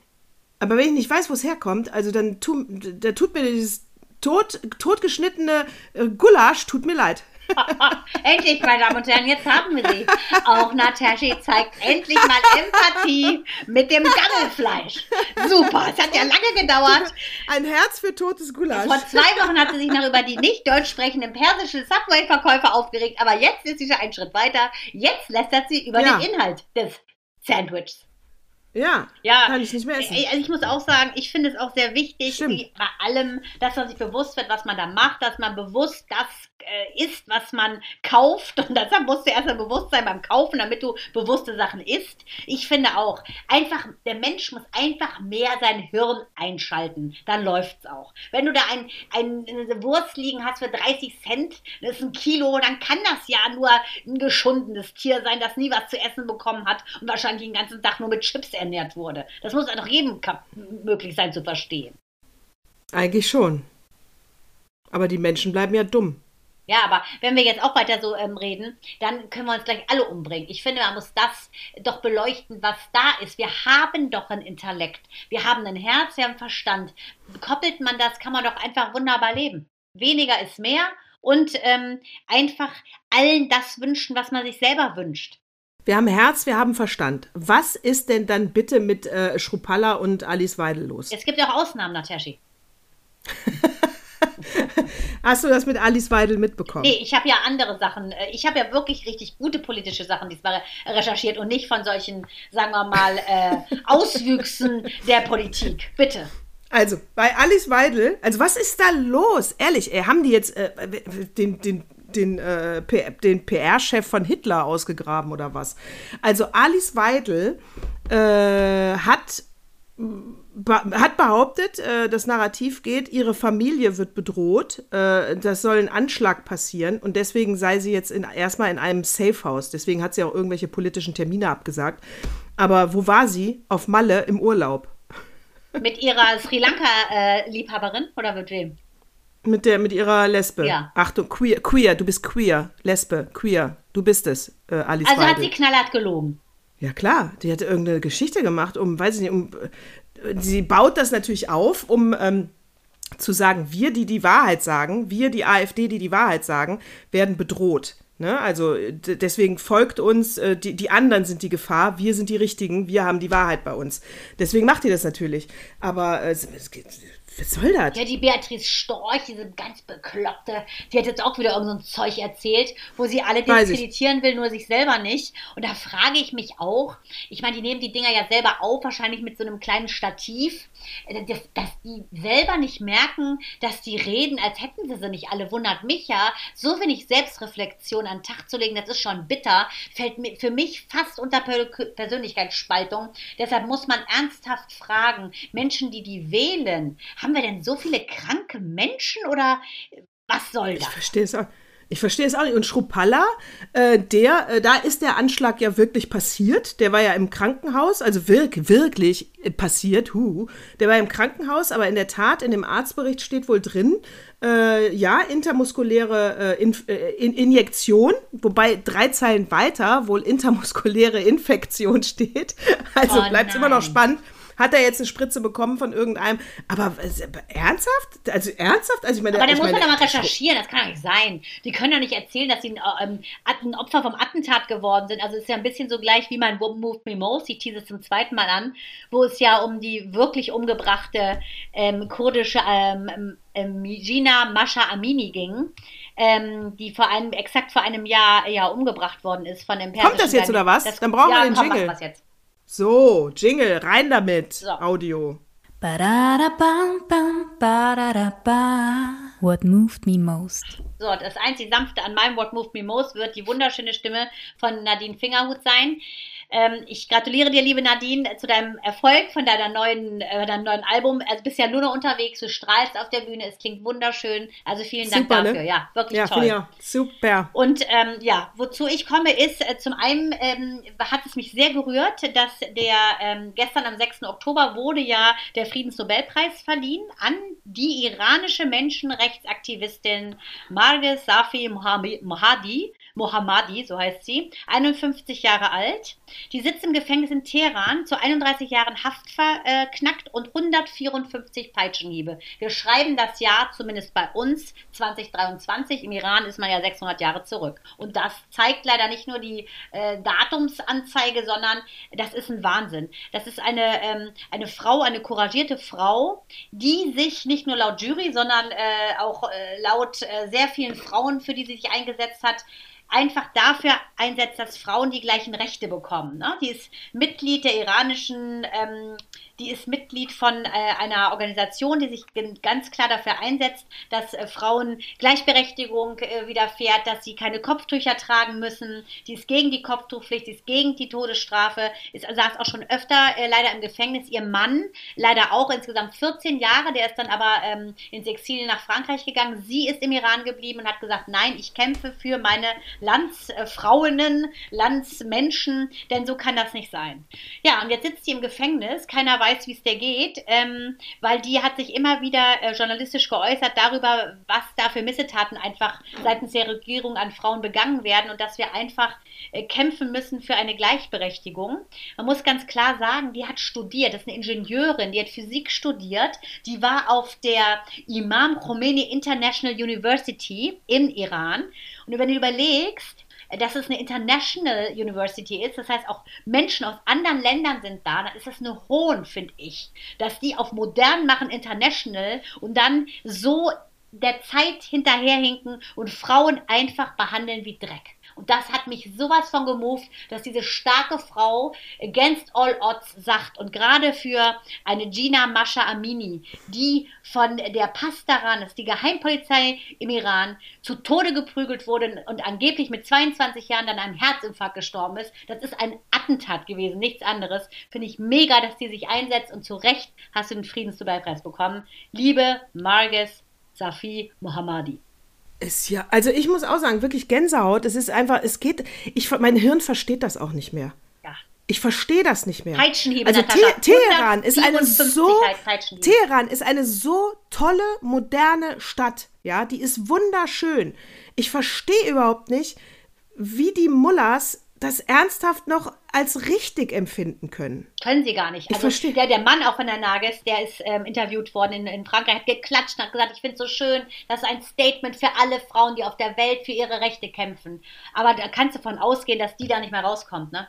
Aber wenn ich nicht weiß, wo es herkommt, also dann tu, da tut mir dieses tot, totgeschnittene äh, Gulasch, tut mir leid. endlich, meine Damen und Herren, jetzt haben wir sie. Auch Nataschi zeigt endlich mal Empathie mit dem Gammelfleisch. Super, es hat ja lange gedauert. Ein Herz für totes Gulasch. Vor zwei Wochen hat sie sich noch über die nicht deutsch sprechenden persischen Subway-Verkäufer aufgeregt, aber jetzt ist sie schon einen Schritt weiter. Jetzt lästert sie über Ja. den Inhalt des Sandwichs. Ja, Ja, kann ich nicht mehr essen. Äh, Also ich muss auch sagen, ich finde es auch sehr wichtig, bei allem, dass man sich bewusst wird, was man da macht, dass man bewusst das äh, isst, was man kauft. Und deshalb musst du erstmal bewusst sein beim Kaufen, damit du bewusste Sachen isst. Ich finde auch, einfach, der Mensch muss einfach mehr sein Hirn einschalten. Dann läuft's auch. Wenn du da ein, ein, eine Wurst liegen hast für 30 Cent, das ist ein Kilo, dann kann das ja nur ein geschundenes Tier sein, das nie was zu essen bekommen hat und wahrscheinlich den ganzen Tag nur mit Chips ernährt wurde. Das muss doch jedem möglich sein zu verstehen. Eigentlich schon. Aber die Menschen bleiben ja dumm. Ja, aber wenn wir jetzt auch weiter so ähm, reden, dann können wir uns gleich alle umbringen. Ich finde, man muss das doch beleuchten, was da ist. Wir haben doch ein Intellekt. Wir haben ein Herz, wir haben Verstand. Koppelt man das, kann man doch einfach wunderbar leben. Weniger ist mehr und ähm, einfach allen das wünschen, was man sich selber wünscht. Wir haben Herz, wir haben Verstand. Was ist denn dann bitte mit äh, Schrupalla und Alice Weidel los? Es gibt ja auch Ausnahmen, Nataschi. Hast du das mit Alice Weidel mitbekommen? Nee, ich habe ja andere Sachen. äh, Ich habe ja wirklich richtig gute politische Sachen diesmal recherchiert und nicht von solchen, sagen wir mal, äh, Auswüchsen der Politik. Bitte. Also, bei Alice Weidel, also was ist da los? Ehrlich, ey, haben die jetzt äh, den, den, den, äh, den PR-Chef von Hitler ausgegraben oder was? Also, Alice Weidel äh, hat, hat behauptet, äh, das Narrativ geht, ihre Familie wird bedroht, äh, das soll ein Anschlag passieren und deswegen sei sie jetzt in, erstmal in einem Safehouse. Deswegen hat sie auch irgendwelche politischen Termine abgesagt. Aber wo war sie? Auf Malle im Urlaub. Mit ihrer Sri Lanka-Liebhaberin oder mit wem? Mit, der, mit ihrer Lesbe. Ja. Achtung, queer, queer, du bist queer. Lesbe, queer. Du bist es, äh, Alice Also hat Weidel. sie knallhart gelogen. Ja, klar. Die hat irgendeine Geschichte gemacht, um, weiß ich nicht, um. Sie baut das natürlich auf, um. Ähm, zu sagen, wir, die die Wahrheit sagen, wir, die AfD, die die Wahrheit sagen, werden bedroht. Ne? Also deswegen folgt uns, äh, die, die anderen sind die Gefahr, wir sind die Richtigen, wir haben die Wahrheit bei uns. Deswegen macht ihr das natürlich. Aber äh, es, es was soll das? Ja, die Beatrice Storch, diese ganz bekloppte, die hat jetzt auch wieder irgendein so Zeug erzählt, wo sie alle diskreditieren will, nur sich selber nicht. Und da frage ich mich auch, ich meine, die nehmen die Dinger ja selber auf, wahrscheinlich mit so einem kleinen Stativ, äh, dass, dass die selber nicht merken, dass die reden, als hätten sie sie nicht alle. Wundert mich ja, so wenig Selbstreflexion an den Tag zu legen, das ist schon bitter, fällt für mich fast unter Persönlichkeitsspaltung. Deshalb muss man ernsthaft fragen, Menschen, die die wählen, haben haben wir denn so viele kranke Menschen oder was soll das? Ich verstehe es auch. Ich verstehe es auch nicht. Und Schrupalla, äh, der, äh, da ist der Anschlag ja wirklich passiert. Der war ja im Krankenhaus, also wirk, wirklich passiert, hu. Der war im Krankenhaus, aber in der Tat, in dem Arztbericht steht wohl drin, äh, ja, intermuskuläre äh, in, äh, in Injektion, wobei drei Zeilen weiter wohl intermuskuläre Infektion steht. Also oh bleibt es immer noch spannend hat er jetzt eine Spritze bekommen von irgendeinem. Aber äh, ernsthaft? Also ernsthaft? Also ich meine, aber da muss man doch mal recherchieren, das kann doch nicht sein. Die können doch nicht erzählen, dass sie ein, ähm, Opfer vom Attentat geworden sind. Also es ist ja ein bisschen so gleich wie mein Move Me Most, ich tease es zum zweiten Mal an, wo es ja um die wirklich umgebrachte ähm, kurdische ähm, ähm, Gina Masha Amini ging. Ähm, die vor einem, exakt vor einem Jahr ja umgebracht worden ist von dem Kommt das jetzt oder was? Das, Dann brauchen ja, wir den komm, Jingle. Was jetzt. So, Jingle, rein damit. So. Audio. What moved me most? So, das einzig sanfte an meinem What moved me most wird die wunderschöne Stimme von Nadine Fingerhut sein. Ähm, ich gratuliere dir, liebe Nadine, zu deinem Erfolg von deiner neuen, äh, deinem neuen Album. Also bist ja nur noch unterwegs, du strahlst auf der Bühne, es klingt wunderschön. Also vielen Dank Super, ne? dafür. Ne? Ja, wirklich ja, toll. Ja, super. Und ähm, ja, wozu ich komme, ist, äh, zum einen ähm, hat es mich sehr gerührt, dass der ähm, gestern am 6. Oktober wurde ja der Friedensnobelpreis verliehen an die iranische Menschenrechtsaktivistin Marges Safi Mohammadi. Mohammadi, so heißt sie, 51 Jahre alt. Die sitzt im Gefängnis in Teheran, zu 31 Jahren Haft verknackt und 154 Peitschenhiebe. Wir schreiben das Jahr, zumindest bei uns, 2023. Im Iran ist man ja 600 Jahre zurück. Und das zeigt leider nicht nur die äh, Datumsanzeige, sondern das ist ein Wahnsinn. Das ist eine, ähm, eine Frau, eine couragierte Frau, die sich nicht nur laut Jury, sondern äh, auch äh, laut äh, sehr vielen Frauen, für die sie sich eingesetzt hat, einfach dafür einsetzt, dass Frauen die gleichen Rechte bekommen. Ne? Die ist Mitglied der iranischen ähm, die ist Mitglied von äh, einer Organisation, die sich ganz klar dafür einsetzt, dass äh, Frauen Gleichberechtigung äh, widerfährt, dass sie keine Kopftücher tragen müssen. Die ist gegen die Kopftuchpflicht, die ist gegen die Todesstrafe, ist, saß auch schon öfter äh, leider im Gefängnis. Ihr Mann leider auch insgesamt 14 Jahre, der ist dann aber ähm, ins Exil nach Frankreich gegangen. Sie ist im Iran geblieben und hat gesagt, nein, ich kämpfe für meine Landsfrauenen, Landsmenschen, denn so kann das nicht sein. Ja, und jetzt sitzt sie im Gefängnis, keiner weiß, wie es der geht, ähm, weil die hat sich immer wieder äh, journalistisch geäußert darüber, was da für Missetaten einfach seitens der Regierung an Frauen begangen werden und dass wir einfach äh, kämpfen müssen für eine Gleichberechtigung. Man muss ganz klar sagen, die hat studiert, das ist eine Ingenieurin, die hat Physik studiert, die war auf der Imam Khomeini International University im Iran. Und wenn du überlegst, dass es eine International University ist, das heißt auch Menschen aus anderen Ländern sind da, dann ist das eine Hohn, finde ich, dass die auf modern machen, international und dann so der Zeit hinterherhinken und Frauen einfach behandeln wie Dreck. Und das hat mich sowas von gemoved, dass diese starke Frau against all odds sagt und gerade für eine Gina Masha Amini, die von der Pastaran, das ist die Geheimpolizei im Iran, zu Tode geprügelt wurde und angeblich mit 22 Jahren dann einem Herzinfarkt gestorben ist, das ist ein Attentat gewesen, nichts anderes. Finde ich mega, dass die sich einsetzt und zu Recht hast du den Friedensnobelpreis bekommen. Liebe Marges Safi Mohammadi. Ist ja, also ich muss auch sagen, wirklich Gänsehaut. Es ist einfach, es geht, ich, mein Hirn versteht das auch nicht mehr. Ja. Ich verstehe das nicht mehr. Peitschenhiebe, also Te Teheran ist eine so Teheran ist eine so tolle moderne Stadt, ja, die ist wunderschön. Ich verstehe überhaupt nicht, wie die Mullahs das ernsthaft noch als richtig empfinden können. Können sie gar nicht. Ich Also verstehe. der, der Mann auch von der Nages, der ist ähm, interviewt worden in, in Frankreich, hat geklatscht und hat gesagt, ich finde es so schön, das ist ein Statement für alle Frauen, die auf der Welt für ihre Rechte kämpfen. Aber da kannst du von ausgehen, dass die da nicht mehr rauskommt, ne?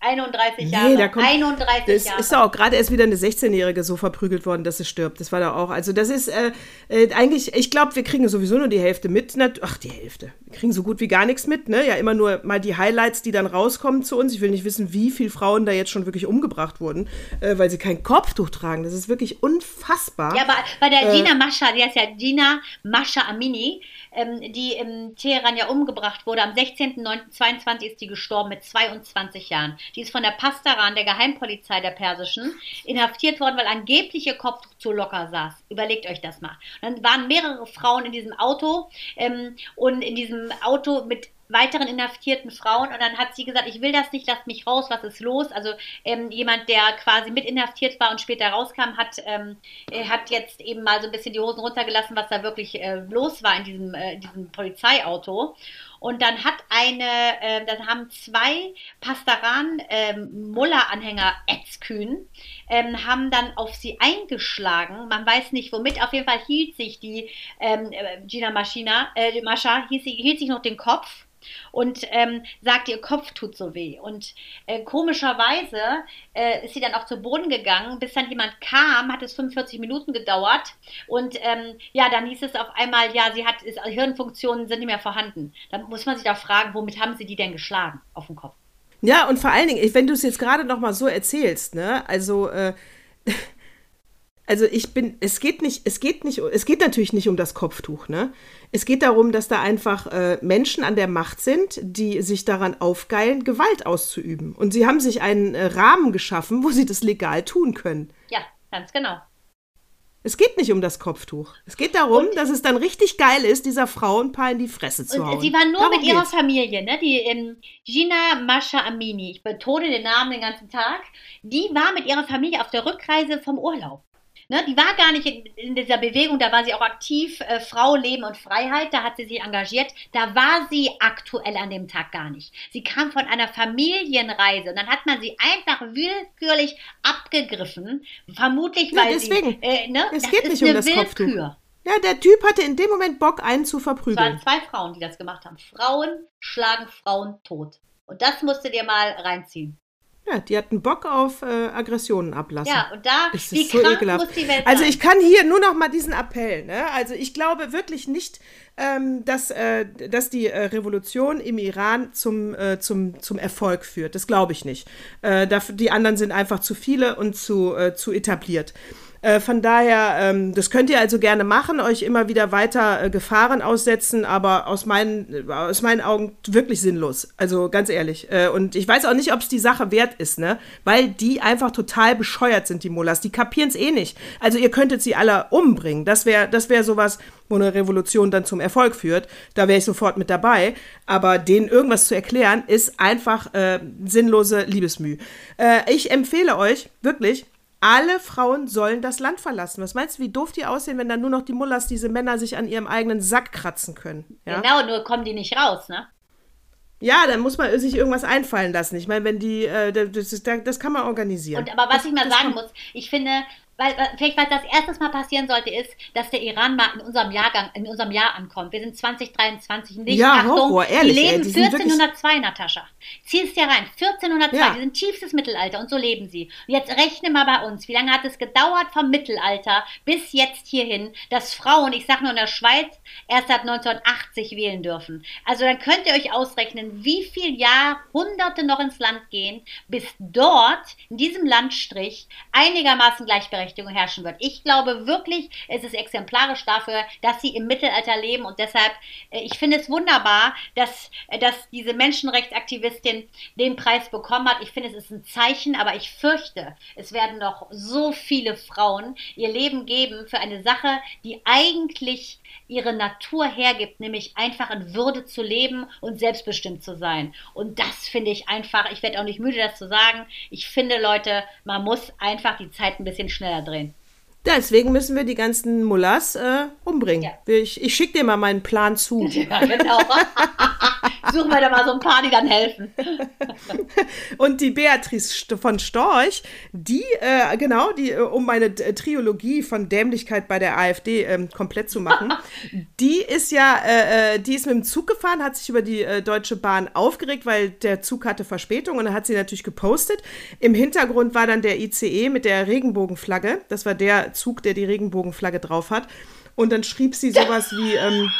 31 Nee, Jahre. da kommt- 31 Das Jahre. ist doch auch gerade erst wieder eine 16-Jährige so verprügelt worden, dass sie stirbt. Das war da auch. Also, das ist äh, äh, eigentlich, ich glaube, wir kriegen sowieso nur die Hälfte mit. Ach, die Hälfte. Wir kriegen so gut wie gar nichts mit, ne? Ja, immer nur mal die Highlights, die dann rauskommen zu uns. Ich will nicht wissen, wie viele Frauen da jetzt schon wirklich umgebracht wurden, äh, weil sie kein Kopftuch tragen. Das ist wirklich unfassbar. Ja, aber bei der Äh, Gina Mascha, die heißt ja Gina Mascha Amini, ähm, die im Teheran ja umgebracht wurde. Am 16.09.22 ist die gestorben mit 22 Jahren. Die ist von der Pastaran, der Geheimpolizei der Persischen, inhaftiert worden, weil angeblich ihr Kopftuch zu locker saß. Überlegt euch das mal. Und dann waren mehrere Frauen in diesem Auto ähm, und in diesem Auto mit weiteren inhaftierten Frauen und dann hat sie gesagt, ich will das nicht, lasst mich raus, was ist los? Also ähm, jemand, der quasi mit inhaftiert war und später rauskam, hat, ähm, er hat jetzt eben mal so ein bisschen die Hosen runtergelassen, was da wirklich äh, los war in diesem, äh, diesem Polizeiauto. Und dann hat eine, äh, dann haben zwei Pastaran ähm, Etzkühn, ähm, haben dann auf sie eingeschlagen. Man weiß nicht womit. Auf jeden Fall hielt sich die ähm, äh, Gina Maschina, äh, Mascha, hielt, hielt sich noch den Kopf und ähm, sagte, ihr Kopf tut so weh. Und äh, komischerweise äh, ist sie dann auch zu Boden gegangen. Bis dann jemand kam, hat es 45 Minuten gedauert. Und ähm, ja, dann hieß es auf einmal, ja, sie hat ist, Hirnfunktionen sind nicht mehr vorhanden. Dann muss man sich doch fragen, womit haben sie die denn geschlagen auf den Kopf? Ja, und vor allen Dingen, wenn du es jetzt gerade noch mal so erzählst, ne, also, äh, also ich bin, es geht nicht, es geht nicht, es geht natürlich nicht um das Kopftuch, ne? Es geht darum, dass da einfach äh, Menschen an der Macht sind, die sich daran aufgeilen, Gewalt auszuüben. Und sie haben sich einen äh, Rahmen geschaffen, wo sie das legal tun können. Ja, ganz genau. Es geht nicht um das Kopftuch. Es geht darum, dass es dann richtig geil ist, dieser Frau ein paar in die Fresse zu Und hauen. sie war nur Darum mit ihrer geht's. Familie, ne? Die ähm, Gina Mascha Amini, ich betone den Namen den ganzen Tag, die war mit ihrer Familie auf der Rückreise vom Urlaub. Ne, die war gar nicht in, in dieser Bewegung, da war sie auch aktiv, äh, Frau, Leben und Freiheit, da hat sie sich engagiert. Da war sie aktuell an dem Tag gar nicht. Sie kam von einer Familienreise und dann hat man sie einfach willkürlich abgegriffen, vermutlich Ja, weil deswegen. sie, äh, ne, Es das geht ist nicht um eine das Kopftuch. Willkür. Ja, der Typ hatte in dem Moment Bock, einen zu Es waren verprügeln. zwei Frauen, die das gemacht haben. Frauen schlagen Frauen tot. Und das musst du dir mal reinziehen. Ja, die hatten Bock auf äh, Aggressionen ablassen. Ja, und da, Es wie ist so ekelhaft. muss die Welt Also ich kann hier nur noch mal diesen Appell. Ne? Also ich glaube wirklich nicht, ähm, dass, äh, dass die äh, Revolution im Iran zum, äh, zum, zum Erfolg führt. Das glaube ich nicht. Äh, dafür, die anderen sind einfach zu viele und zu, äh, zu etabliert. Äh, von daher, ähm, das könnt ihr also gerne machen, euch immer wieder weiter äh, Gefahren aussetzen, aber aus meinen, äh, aus meinen Augen wirklich sinnlos. Also ganz ehrlich. Äh, und ich weiß auch nicht, ob es die Sache wert ist, ne? Weil die einfach total bescheuert sind, die Mullahs. Die kapieren es eh nicht. Also ihr könntet sie alle umbringen. Das wäre das wär sowas, wo eine Revolution dann zum Erfolg führt. Da wäre ich sofort mit dabei. Aber denen irgendwas zu erklären, ist einfach äh, sinnlose Liebesmüh. Ich empfehle euch wirklich, alle Frauen sollen das Land verlassen. Was meinst du, wie doof die aussehen, wenn dann nur noch die Mullahs, diese Männer, sich an ihrem eigenen Sack kratzen können? Ja, Genau, nur kommen die nicht raus, ne? ja dann muss man sich irgendwas einfallen lassen. Ich meine, wenn die, äh, das, das kann man organisieren. Und aber was ich mal sagen muss, ich finde, weil, weil- vielleicht was das erstes Mal passieren sollte, ist, dass der Iran mal in unserem Jahrgang, in unserem Jahr ankommt. Wir sind 2023 nicht. Ja, Achtung, Horror, ehrlich, die ey, leben die sind wirklich- 1402, Natascha. Zieh's dir rein, 1402, Ja. die sind tiefstes Mittelalter und so leben sie. Und jetzt rechne mal bei uns, wie lange hat es gedauert vom Mittelalter bis jetzt hierhin, dass Frauen, ich sag nur in der Schweiz, erst seit 1980 wählen dürfen. Also dann könnt ihr euch ausrechnen, wie viel Jahrhunderte noch ins Land gehen, bis dort, in diesem Landstrich, einigermaßen Gleichberechtigung herrschen wird. Ich glaube wirklich, es ist exemplarisch dafür, dass sie im Mittelalter leben und deshalb, äh, ich finde es wunderbar, dass, äh, dass diese Menschenrechtsaktivistin den Preis bekommen hat. Ich finde, es ist ein Zeichen, aber ich fürchte, es werden noch so viele Frauen ihr Leben geben für eine Sache, die eigentlich ihre Natur hergibt, nämlich einfach in Würde zu leben und selbstbestimmt zu sein. Und das finde ich einfach, ich werde auch nicht müde, das zu sagen. Ich finde, Leute, man muss einfach die Zeit ein bisschen schneller drehen. Deswegen müssen wir die ganzen Mullahs äh, umbringen. Ja. Ich, ich schicke dir mal meinen Plan zu. Ja, genau. Suchen wir da mal so ein paar, die dann helfen. Und die Beatrice von Storch, die, äh, genau, die, äh, um meine Triologie von Dämlichkeit bei der AfD ähm, komplett zu machen, die ist ja, äh, äh, die ist mit dem Zug gefahren, hat sich über die äh, Deutsche Bahn aufgeregt, weil der Zug hatte Verspätung und dann hat sie natürlich gepostet. Im Hintergrund war dann der ICE mit der Regenbogenflagge. Das war der Zug, der die Regenbogenflagge drauf hat. Und dann schrieb sie sowas wie, ähm,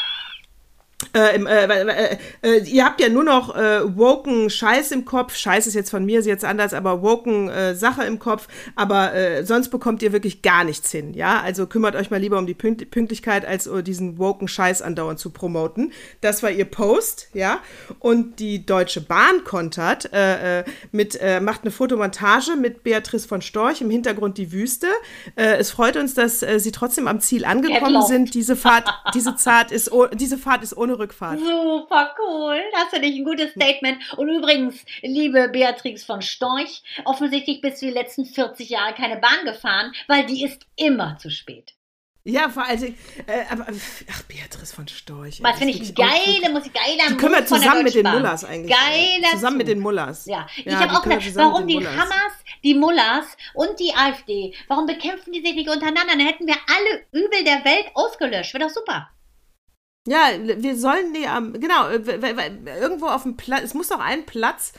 äh, äh, äh, ihr habt ja nur noch äh, woken Scheiß im Kopf. Scheiß ist jetzt von mir, ist jetzt anders, aber woken äh, Sache im Kopf. Aber äh, sonst bekommt ihr wirklich gar nichts hin. Ja, also kümmert euch mal lieber um die Pünkt Pünktlichkeit, als diesen woken Scheiß andauernd zu promoten. Das war ihr Post, ja. Und die Deutsche Bahn kontert mit, macht eine Fotomontage mit Beatrice von Storch im Hintergrund die Wüste. es freut uns, dass sie trotzdem am Ziel angekommen sind. Diese Fahrt, diese Fahrt ist, diese Fahrt ist ohne ohne Rückfahrt. Super cool. Das finde ich ein gutes Statement. Und übrigens, liebe Beatrix von Storch, offensichtlich bist du die letzten 40 Jahre keine Bahn gefahren, weil die ist immer zu spät. Ja, vor allem, äh, aber, ach, Beatrice von Storch. Was finde ich geile Musik, geiler Die können wir zusammen mit den Mullers eigentlich. Geiler Zusammen mit den Mullers. Ja, ich ja, habe auch gedacht, warum die Mullers. Hamas, die Mullers und die AfD, warum bekämpfen die sich nicht untereinander? Dann hätten wir alle Übel der Welt ausgelöscht. Wäre doch super. Ja, wir sollen die am, genau, irgendwo auf dem Platz, es muss doch einen Platz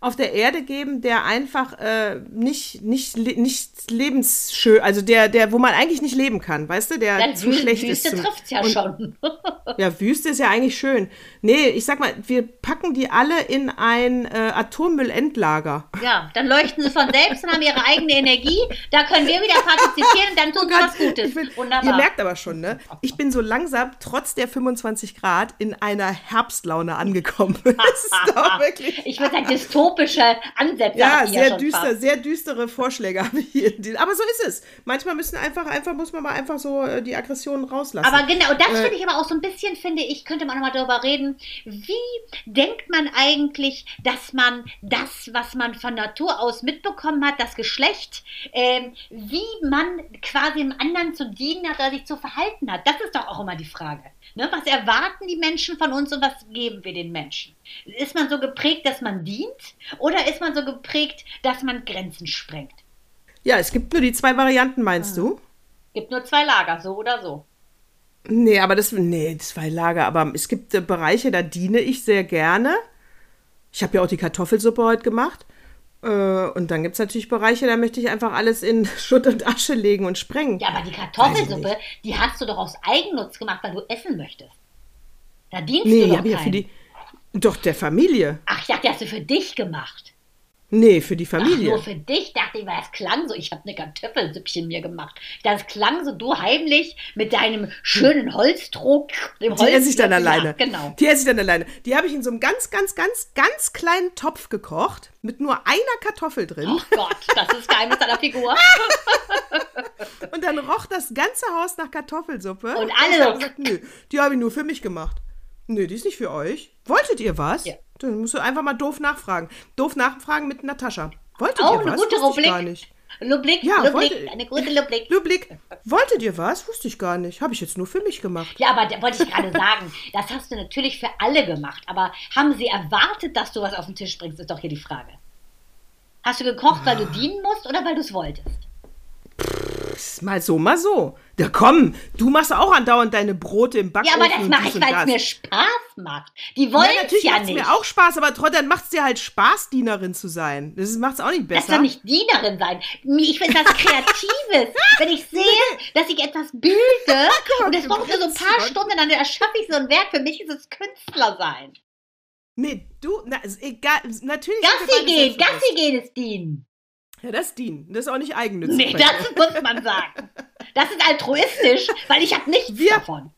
auf der Erde geben, der einfach äh, nicht, nicht, nicht lebensschön, also der, der, wo man eigentlich nicht leben kann, weißt du, der ja, zu Wüste, schlecht Wüste ist. Wüste trifft ja schon. ja, Wüste ist ja eigentlich schön. Nee, ich sag mal, wir packen die alle in ein äh, Atommüllendlager. Ja, dann leuchten sie von selbst und haben ihre eigene Energie. Da können wir wieder partizipieren und dann tun sie oh was Gutes. Bin, Wunderbar. Ihr merkt aber schon, ne? Ich bin so langsam, trotz der 25 Grad, in einer Herbstlaune angekommen. das ist doch wirklich. Ich würde sagen, dystopisch dystopische Ansätze. Ja, sehr düster, fast. sehr düstere Vorschläge habe ich hier. Aber so ist es. Manchmal müssen einfach, einfach muss man mal einfach so äh, die Aggressionen rauslassen. Aber genau, das äh, finde ich aber auch so ein bisschen, finde ich, könnte man nochmal darüber reden. Wie denkt man eigentlich, dass man das, was man von Natur aus mitbekommen hat, das Geschlecht, äh, wie man quasi dem anderen zu dienen hat oder sich zu verhalten hat? Das ist doch auch immer die Frage. Ne? Was erwarten die Menschen von uns und was geben wir den Menschen? Ist man so geprägt, dass man dient oder ist man so geprägt, dass man Grenzen sprengt? Ja, es gibt nur die zwei Varianten, meinst mhm. du? Es gibt nur zwei Lager, so oder so. Nee, aber das, nee, zwei Lager, aber es gibt äh, Bereiche, da diene ich sehr gerne. Ich habe ja auch die Kartoffelsuppe heute gemacht. Äh, und dann gibt es natürlich Bereiche, da möchte ich einfach alles in Schutt und Asche legen und sprengen. Ja, aber die Kartoffelsuppe, die hast du doch aus Eigennutz gemacht, weil du essen möchtest. Da dienst nee, du doch ja für die, Doch, der Familie. Ach, ich dachte, die hast du für dich gemacht. Nee, für die Familie. Ach, nur für dich dachte ich, weil es klang so. Ich habe eine Kartoffelsüppchen mir gemacht. Das klang so, du heimlich mit deinem schönen Holzdruck. Dem die esse ich dann alleine. Ja, genau. Die esse ich dann alleine. Die habe ich in so einem ganz, ganz, ganz, ganz kleinen Topf gekocht mit nur einer Kartoffel drin. Oh Gott, das ist Geheimnis deiner Figur. und dann roch das ganze Haus nach Kartoffelsuppe. Und alle. Und gesagt, nö, die habe ich nur für mich gemacht. Nö, die ist nicht für euch. Wolltet ihr was? Ja. Dann musst du einfach mal doof nachfragen. Doof nachfragen mit Natascha. Wolltet oh, ihr eine was? gute Wusste Rubrik. gar nicht. Lublik, ja, Lublik, wollte, eine gute Lublik. Lublik, wolltet ihr was? Wusste ich gar nicht. Habe ich jetzt nur für mich gemacht. Ja, aber da wollte ich gerade sagen, das hast du natürlich für alle gemacht. Aber haben sie erwartet, dass du was auf den Tisch bringst, ist doch hier die Frage. Hast du gekocht, weil du dienen musst oder weil du es wolltest? Pff, mal so, mal so. Ja, komm, du machst auch andauernd deine Brote im Backofen. Ja, aber das mache ich, weil es mir Spaß macht. Die wollen ja, natürlich ja nicht. mir auch Spaß, aber trotzdem macht es dir halt Spaß, Dienerin zu sein. Das macht es auch nicht besser. Das soll nicht Dienerin sein. Ich finde das Kreatives. Wenn ich sehe, dass ich etwas bilde und das braucht nur so ein paar Stunden, dann erschaffe ich so ein Werk. Für mich ist es Künstler sein. Nee, du, na, ist egal, natürlich. Gassi gehen, Gassi gehen ist dienen. Ja, das ist dienen. Das ist auch nicht eigennützig. Nee, das muss man sagen. Das ist altruistisch, weil ich habe nichts wir, davon.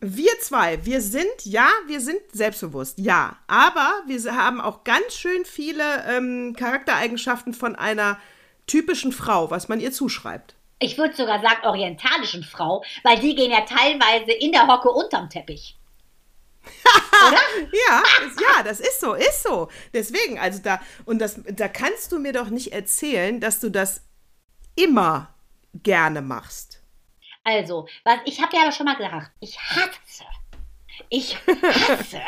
Wir zwei, wir sind, ja, wir sind selbstbewusst, ja. Aber wir haben auch ganz schön viele ähm, Charaktereigenschaften von einer typischen Frau, was man ihr zuschreibt. Ich würde sogar sagen orientalischen Frau, weil die gehen ja teilweise in der Hocke unterm Teppich. Oder? ja, ist, ja, das ist so, ist so. Deswegen, also da, und das, da kannst du mir doch nicht erzählen, dass du das immer gerne machst. Also, was, ich habe ja aber schon mal gesagt, ich hasse Ich hasse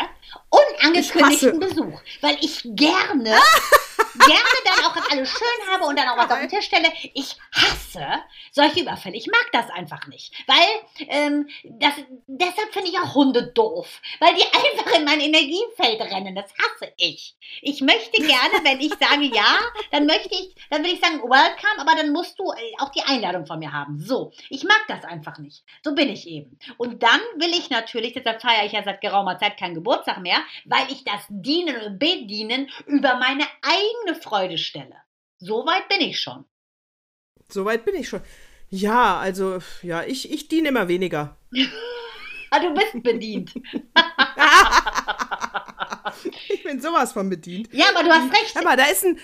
unangekündigten Besuch, weil ich gerne, gerne dann auch das alles schön habe und dann auch was auf den Tisch stelle. Ich hasse solche Überfälle. Ich mag das einfach nicht, weil ähm, das, deshalb finde ich auch Hunde doof, weil die einfach in mein Energiefeld rennen. Das hasse ich. Ich möchte gerne, wenn ich sage ja, dann möchte ich, dann will ich sagen welcome, aber dann musst du äh, auch die Einladung von mir haben. So, ich mag das einfach nicht. So bin ich eben. Und dann will ich natürlich, deshalb feiere ich ja seit geraumer Zeit keinen Geburtstag mehr, weil ich das Dienen und Bedienen über meine eigene Freude stelle. So weit bin ich schon. So weit bin ich schon. Ja, also, ja, ich, ich diene immer weniger. ah, du bist bedient. ich bin sowas von bedient. Ja, aber du hast recht. Aber da ist ein.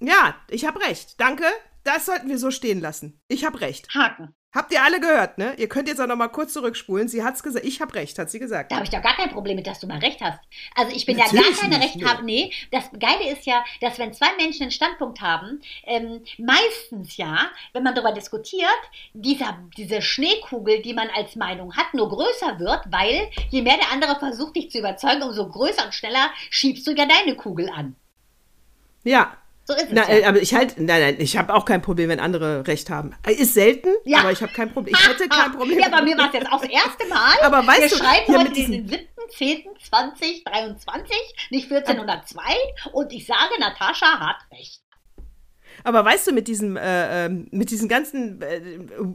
Ja, ich habe recht. Danke. Das sollten wir so stehen lassen. Ich habe recht. Haken. Habt ihr alle gehört, ne? Ihr könnt jetzt auch noch mal kurz zurückspulen. Sie hat's gesagt. Ich habe recht, hat sie gesagt. Da habe ich doch gar kein Problem mit, dass du mal recht hast. Also ich bin Natürlich ja gar keine Recht haben. Nee, das Geile ist ja, dass wenn zwei Menschen einen Standpunkt haben, ähm, meistens ja, wenn man darüber diskutiert, dieser, diese Schneekugel, die man als Meinung hat, nur größer wird, weil je mehr der andere versucht, dich zu überzeugen, umso größer und schneller schiebst du ja deine Kugel an. Ja, so ist es. Na, ja. aber ich halt, nein, nein, ich habe auch kein Problem, wenn andere Recht haben. Ist selten, ja. aber ich habe kein Problem. Ich hätte kein Problem. ja, bei mir war es jetzt auch das erste Mal. Aber weißt Wir du, schreiben heute den 7.10.2023, nicht 1402. Und ich sage, Natascha hat recht. Aber weißt du, mit diesem, äh, ähm, mit diesem ganzen, äh,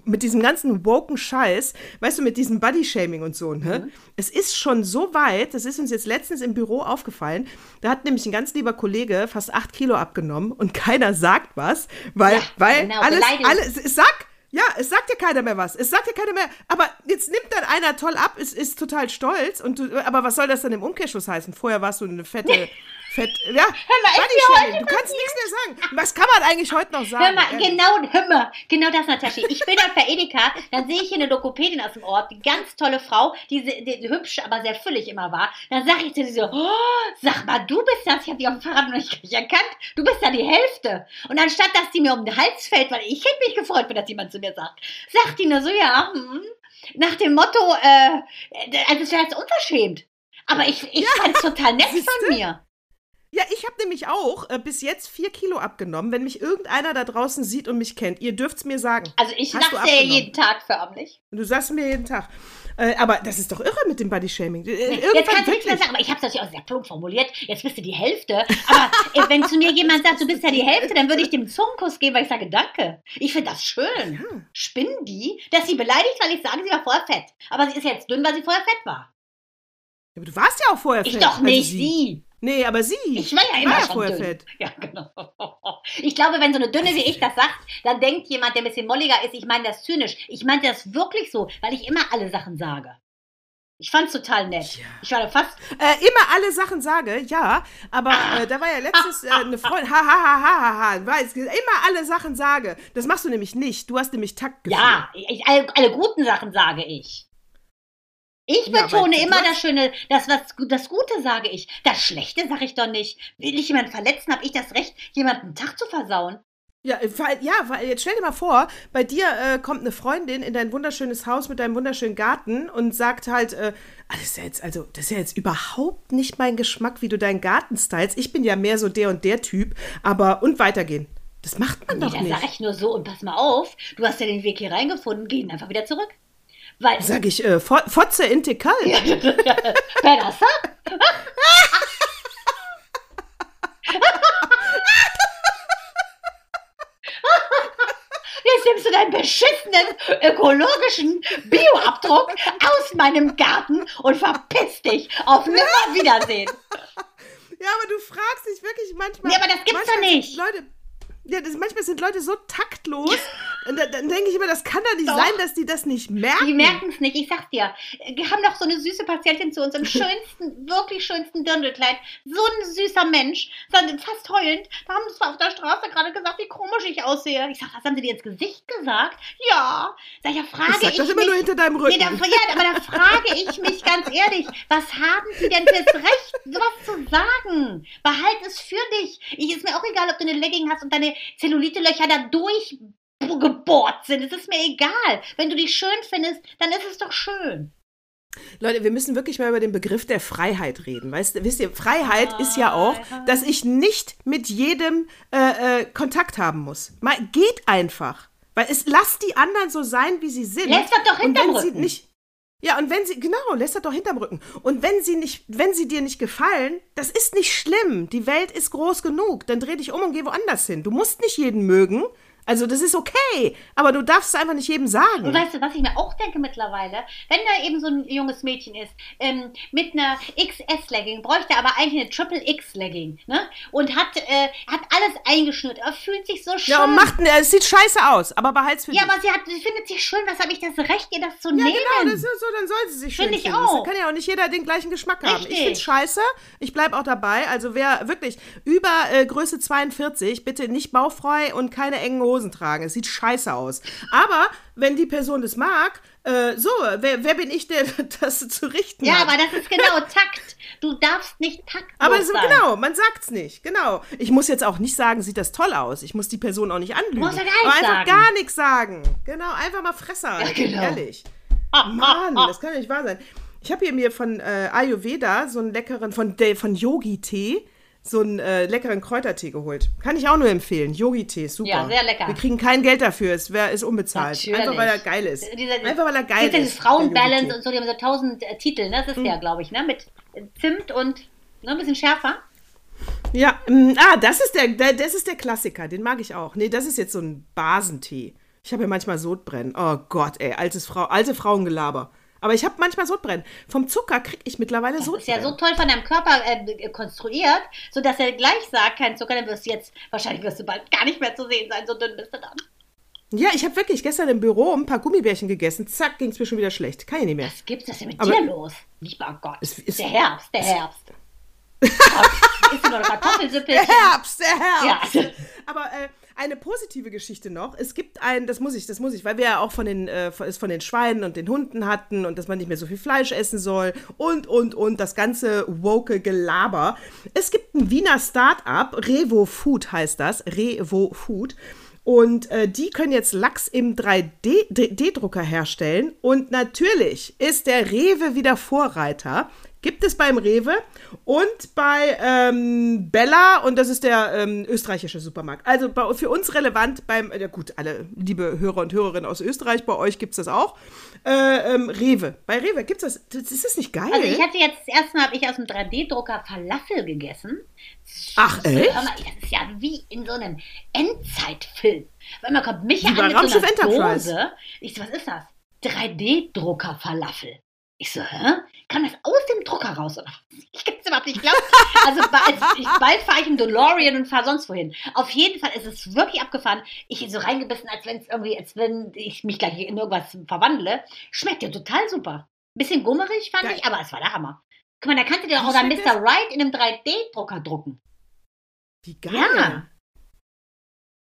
mit diesem ganzen woken Scheiß, weißt du, mit diesem Body-Shaming und so, ne? Mhm. Es ist schon so weit, das ist uns jetzt letztens im Büro aufgefallen, da hat nämlich ein ganz lieber Kollege fast acht Kilo abgenommen und keiner sagt was, weil, ja, weil genau, alles, alles, es sagt, ja, es sagt ja keiner mehr was. Es sagt ja keiner mehr. Aber jetzt nimmt dann einer toll ab, ist, ist total stolz. Und du, aber was soll das dann im Umkehrschluss heißen? Vorher warst du eine fette Fett. Ja, hör mal, du kannst nichts mehr sagen. Was kann man eigentlich heute noch sagen? Hör mal, genau, hör mal, genau das, Natascha. Ich bin dann bei Edeka, dann sehe ich hier eine Lokopädin aus dem Ort, die ganz tolle Frau, die, die hübsch, aber sehr füllig immer war. Dann sage ich zu ihr so, oh, sag mal, du bist das, ich habe die auf dem Fahrrad noch nicht erkannt, du bist ja die Hälfte. Und anstatt, dass die mir um den Hals fällt, weil ich hätte mich gefreut, wenn das jemand zu mir sagt, sagt die nur so, ja, hm, nach dem Motto, äh, also es wäre jetzt unverschämt. Aber ich, ich ja, fand es total nett von mir. Ja, ich habe nämlich auch äh, bis jetzt vier Kilo abgenommen. Wenn mich irgendeiner da draußen sieht und mich kennt, ihr dürft es mir sagen. Also ich lache ja jeden Tag förmlich. Du sagst mir jeden Tag. Äh, aber das ist doch irre mit dem Bodyshaming. Äh, jetzt kannst du nichts mehr sagen, aber ich habe es natürlich auch sehr plump formuliert. Jetzt bist du die Hälfte. Aber äh, wenn zu mir jemand sagt, du bist ja die Hälfte, dann würde ich dem Zungenkuss geben, weil ich sage, danke. Ich finde das schön. Ja. Spinnen die, dass sie beleidigt, weil ich sage, sie war vorher fett. Aber sie ist jetzt dünn, weil sie vorher fett war. Ja, aber du warst ja auch vorher fett. Ich doch nicht, also sie. sie. Nee, aber sie. Ich war ja immer war schon vorher dünn. fett. Ja, genau. Ich glaube, wenn so eine Dünne wie ich das sagt, dann denkt jemand, der ein bisschen molliger ist, ich meine das zynisch. Ich meinte das wirklich so, weil ich immer alle Sachen sage. Ich fand's total nett. Ja. Ich war da fast. Äh, immer alle Sachen sage, ja. Aber ah. äh, da war ja letztes äh, eine Freundin. Ha, ha, ha, ha, ha, ha. Weiß, immer alle Sachen sage. Das machst du nämlich nicht. Du hast nämlich Takt Ja, ich, alle, alle guten Sachen sage ich. Ich betone ja, immer das Schöne, das, was, das Gute sage ich. Das Schlechte sage ich doch nicht. Will ich jemanden verletzen, habe ich das Recht, jemanden einen Tag zu versauen. Ja, weil, ja, weil jetzt stell dir mal vor, bei dir äh, kommt eine Freundin in dein wunderschönes Haus mit deinem wunderschönen Garten und sagt halt, äh, ah, das ist ja jetzt, also, das ist ja jetzt überhaupt nicht mein Geschmack, wie du deinen Garten stylst. Ich bin ja mehr so der und der Typ, aber und weitergehen. Das macht man nee, doch nicht. Dann sag ich nur so und pass mal auf, du hast ja den Weg hier reingefunden, geh einfach wieder zurück. Weil, Sag ich, äh, Fotze Intekal. Ja, Benassa? Jetzt nimmst du deinen beschissenen ökologischen Bioabdruck aus meinem Garten und verpiss dich auf Nimmerwiedersehen. Ja, aber du fragst dich wirklich manchmal. Ja, aber das gibt's doch nicht. Leute, ja, das, manchmal sind Leute so taktlos. Und dann, dann denke ich immer, das kann doch nicht doch. sein, dass die das nicht merken. Die merken es nicht, ich sag's dir. Wir haben doch so eine süße Patientin zu uns im schönsten, wirklich schönsten Dirndlkleid. So ein süßer Mensch. Fast heulend. Da haben sie auf der Straße gerade gesagt, wie komisch ich aussehe. Ich sag, was haben sie dir ins Gesicht gesagt? Ja. Sag ich, ja, frage ich. Sag ich das immer nur hinter deinem Rücken. Nee, da, ja, aber da frage ich mich ganz ehrlich, was haben sie denn fürs Recht, sowas zu sagen? Behalt es für dich. Ich ist mir auch egal, ob du eine Legging hast und deine Zellulite-Löcher da durchgebohrt sind. Es ist mir egal. Wenn du dich schön findest, dann ist es doch schön. Leute, wir müssen wirklich mal über den Begriff der Freiheit reden. Weißt du, wisst ihr, Freiheit ist ja auch, dass ich nicht mit jedem äh, äh, Kontakt haben muss. Mal, geht einfach. Weil es lasst die anderen so sein, wie sie sind. Lässt das doch Und wenn hinterm sie Rücken. nicht. Ja, und wenn sie, genau, lässt das doch hinterm Rücken. Und wenn sie nicht, wenn sie dir nicht gefallen, das ist nicht schlimm. Die Welt ist groß genug. Dann dreh dich um und geh woanders hin. Du musst nicht jeden mögen. Also, das ist okay. Aber du darfst es einfach nicht jedem sagen. Und weißt du, was ich mir auch denke mittlerweile? Wenn da eben so ein junges Mädchen ist, ähm, mit einer XS-Legging, bräuchte aber eigentlich eine Triple-X-Legging, ne? Und hat, äh, hat alles eingeschnürt, er fühlt sich so schön. ja, und macht, es sieht scheiße aus, aber behalt's für Ja, dich. aber sie, hat, sie findet sich schön, was habe ich das Recht, ihr das zu Ja, nehmen? genau, das ist so, dann soll sie sich schön Finde ich finden. auch. Das kann ja auch nicht jeder den gleichen Geschmack haben. Ich Richtig. find's scheiße, ich bleib auch dabei. Also wer wirklich über äh, Größe 42, bitte nicht bauchfrei und keine engen Hosen tragen. Es sieht scheiße aus. Aber wenn die Person das mag, äh, so, wer, wer bin ich denn, das zu richten ja, hat? aber das ist genau Takt. Du darfst nicht taktlos Aber es, sein. genau, man sagt's nicht. Genau. Ich muss jetzt auch nicht sagen, sieht das toll aus. Ich muss die Person auch nicht anlügen. musst ja gar nichts einfach sagen. gar nichts sagen. Genau, einfach mal Fresse halten, genau. ehrlich. Ah, Mann, ah, ah. das kann ja nicht wahr sein. Ich habe hier mir von äh, Ayurveda so einen leckeren, von, der- von Yogi-Tee, so einen äh, leckeren Kräutertee geholt. Kann ich auch nur empfehlen. Yogi-Tee, super. Ja, sehr lecker. Wir kriegen kein Geld dafür, es wär, ist unbezahlt. Natürlich. Einfach weil er geil ist. Diese- Einfach weil er geil ist. dieses Frauenbalance und so, die haben so tausend äh, Titel, ne? Das ist der, glaube ich, ne? Mit äh, Zimt und ne, ein bisschen schärfer. Ja, mm, ah, das ist der, der, das ist der Klassiker, den mag ich auch. Nee, das ist jetzt so ein Basentee. Ich habe ja manchmal Sodbrennen. Oh Gott, ey, altes Frau, alte Frauengelaber. Aber ich habe manchmal Sodbrennen. Vom Zucker kriege ich mittlerweile Das ist Sodbrennen. ja so toll von deinem Körper äh, konstruiert, sodass er gleich sagt, kein Zucker, dann wirst du jetzt, wahrscheinlich wirst du bald gar nicht mehr zu sehen sein, so dünn bist du dann. Ja, ich habe wirklich gestern im Büro ein paar Gummibärchen gegessen. Zack, ging es mir schon wieder schlecht. Kann ich nicht mehr. Was gibt's das denn mit Aber- dir los? Lieber Gott. Es ist- der Herbst, der Herbst. Gott, Isst du noch Kartoffelsuppe? Herbst, der Herbst. Ja. Aber äh, eine positive Geschichte noch. Es gibt ein, das muss ich, das muss ich, weil wir ja auch von den, äh, von den Schweinen und den Hunden hatten und dass man nicht mehr so viel Fleisch essen soll und, und, und das ganze woke Gelaber. Es gibt ein Wiener Start-up, Revo Food heißt das, Revo Food. Und äh, die können jetzt Lachs im 3D-Drucker herstellen. Und natürlich ist der Rewe wieder Vorreiter. Gibt es beim Rewe und bei ähm, Bella, und das ist der ähm, österreichische Supermarkt. Also bei, für uns relevant beim, ja gut, alle liebe Hörer und Hörerinnen aus Österreich, bei euch gibt es das auch. Äh, ähm, Rewe. Bei Rewe gibt es das. das. Ist das nicht geil? Also ich hatte jetzt, das erste Mal habe ich aus dem 3D-Drucker Falafel gegessen. Ach, echt? das ist ja wie in so einem Endzeitfilm. Auf einmal kommt bei an mit so einer. Dose. Ich so, was ist das? 3D-Drucker-Falafel. Ich so, hä? Kam das aus dem Drucker raus? Oder? Ich kann es überhaupt nicht glauben. Also bald, ich, bald fahre ich im DeLorean und fahre sonst wohin. Auf jeden Fall ist es wirklich abgefahren. Ich so reingebissen, als wenn es irgendwie, als wenn ich mich gleich in irgendwas verwandle. Schmeckt ja total super. Bisschen gummerig fand Geil. ich, aber es war der Hammer. Guck mal, da kannst du dir auch schmeckt Mr. Right in einem 3D-Drucker drucken. Wie geil. Ja.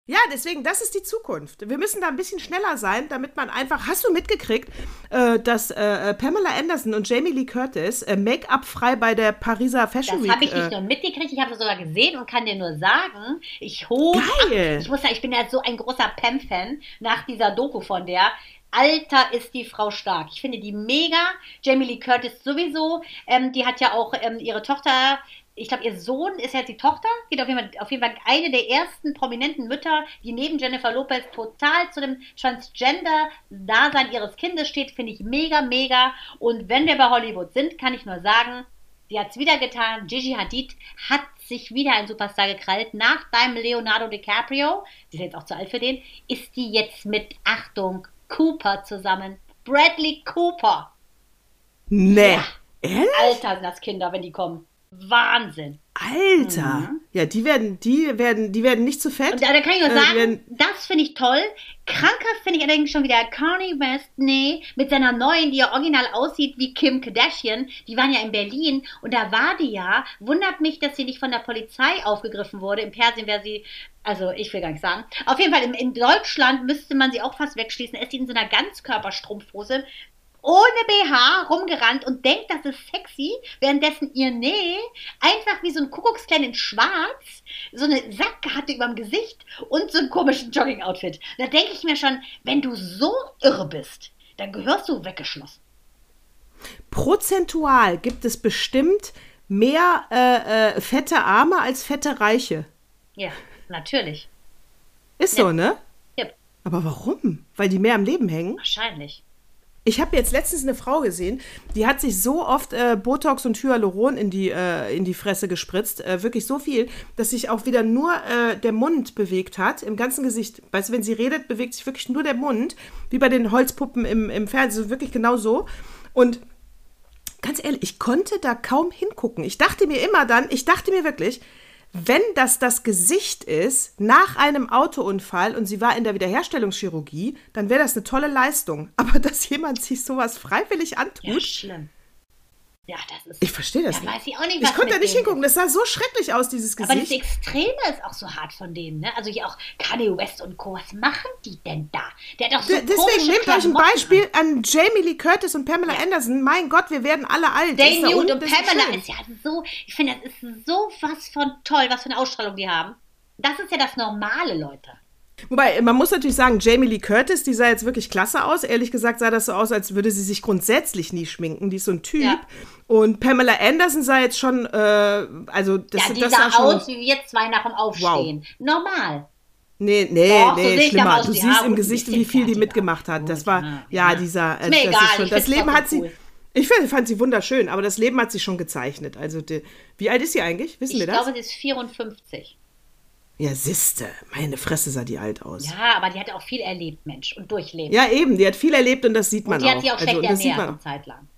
Ja, deswegen, das ist die Zukunft. Wir müssen da ein bisschen schneller sein, damit man einfach. Hast du mitgekriegt, äh, dass äh, Pamela Anderson und Jamie Lee Curtis äh, Make-up frei bei der Pariser Fashion Das Week? habe ich nicht äh, nur mitgekriegt, ich habe es sogar gesehen und kann dir nur sagen, ich hoch. Geil. Ich muss sagen, ich bin ja so ein großer Pam-Fan nach dieser Doku von der. Alter, ist die Frau stark. Ich finde die mega. Jamie Lee Curtis sowieso. Ähm, die hat ja auch ähm, ihre Tochter. Ich glaube, ihr Sohn ist jetzt die Tochter. Geht auf jeden, Fall, auf jeden Fall eine der ersten prominenten Mütter, die neben Jennifer Lopez total zu dem Transgender-Dasein ihres Kindes steht. Finde ich mega, mega. Und wenn wir bei Hollywood sind, kann ich nur sagen, Sie hat es wieder getan. Gigi Hadid hat sich wieder ein Superstar gekrallt. Nach deinem Leonardo DiCaprio, die ist jetzt auch zu alt für den, ist die jetzt mit, Achtung, Cooper zusammen. Bradley Cooper. nee. Ja. Ehrlich? Alter sind das Kinder, wenn die kommen. Wahnsinn. Alter. Ja, die werden, die werden, die werden nicht zu fett. Und da, da kann ich nur Äh, sagen, werden- das finde ich toll. Krankhaft finde ich allerdings schon wieder Kanye West, nee, mit seiner neuen, die ja original aussieht wie Kim Kardashian. Die waren ja in Berlin und da war die ja. Wundert mich, dass sie nicht von der Polizei aufgegriffen wurde. Im Persien wäre sie, also ich will gar nicht sagen. Auf jeden Fall, in, in Deutschland müsste man sie auch fast wegschließen. Ist sie in so einer Ganzkörperstrumpfhose ohne BH rumgerannt und denkt, das ist sexy, währenddessen ihr Nee einfach wie so ein Kuckucksklein in schwarz, so eine Sacke hatte über dem Gesicht und so einen komischen Jogging-Outfit. Da denke ich mir schon, wenn du so irre bist, dann gehörst du weggeschlossen. Prozentual gibt es bestimmt mehr äh, äh, fette Arme als fette Reiche. Ja, natürlich. Ist Ja. so, ne? Ja, Aber warum? Weil die mehr am Leben hängen? wahrscheinlich. Ich habe jetzt letztens eine Frau gesehen, die hat sich so oft äh, Botox und Hyaluron in die, äh, in die Fresse gespritzt, äh, wirklich so viel, dass sich auch wieder nur äh, der Mund bewegt hat, im ganzen Gesicht. Weißt du, wenn sie redet, bewegt sich wirklich nur der Mund, wie bei den Holzpuppen im, im Fernsehen, wirklich genau so. Und ganz ehrlich, ich konnte da kaum hingucken. Ich dachte mir immer dann, ich dachte mir wirklich, wenn das das Gesicht ist nach einem Autounfall und sie war in der Wiederherstellungschirurgie, dann wäre das eine tolle Leistung. Aber dass jemand sich sowas freiwillig Ja, antut, schlimm. Ja, das ist. ich verstehe das Ja, nicht. weiß ich auch nicht, Ich was konnte da nicht hingucken. Das sah so schrecklich aus, dieses Aber das Gesicht. Extreme ist auch so hart von denen, ne? Also hier auch Kanye West und Co. Was machen die denn da? Der hat doch so D- Deswegen nehmt euch ein Beispiel an Jamie Lee Curtis und Pamela Anderson. Mein Gott, wir werden alle alt. an. Day Ist da Newt und ist Pamela schön. ist ja so, ich finde, das ist so was von toll, was für eine Ausstrahlung die haben. Das ist ja das Normale, Leute. Wobei, man muss natürlich sagen, Jamie Lee Curtis, die sah jetzt wirklich klasse aus. Ehrlich gesagt sah das so aus, als würde sie sich grundsätzlich nie schminken. Die ist so ein Typ. Ja. Und Pamela Anderson sah jetzt schon, äh, also das, ja, die das sah schon, aus wie wir zwei nach dem Aufstehen. Normal. Nee, nee, Doch, so nee, ich schlimmer. Du siehst im Gesicht, wie viel die mitgemacht hat. Das war, ja, dieser, Ist mir das egal, ist schon, ich das Leben hat trotzdem sie, cool. ich find, fand sie wunderschön, aber das Leben hat sie schon gezeichnet. Also, die, wie alt ist sie eigentlich? Wissen Ich wir das? glaube, sie ist 54. ja, siste, meine Fresse sah die alt aus. Ja, aber die hat auch viel erlebt, Mensch, und durchlebt. Ja, eben, die hat viel erlebt und das sieht man und die auch. hat sich auch also, schlecht sieht ernährt eine Zeit lang.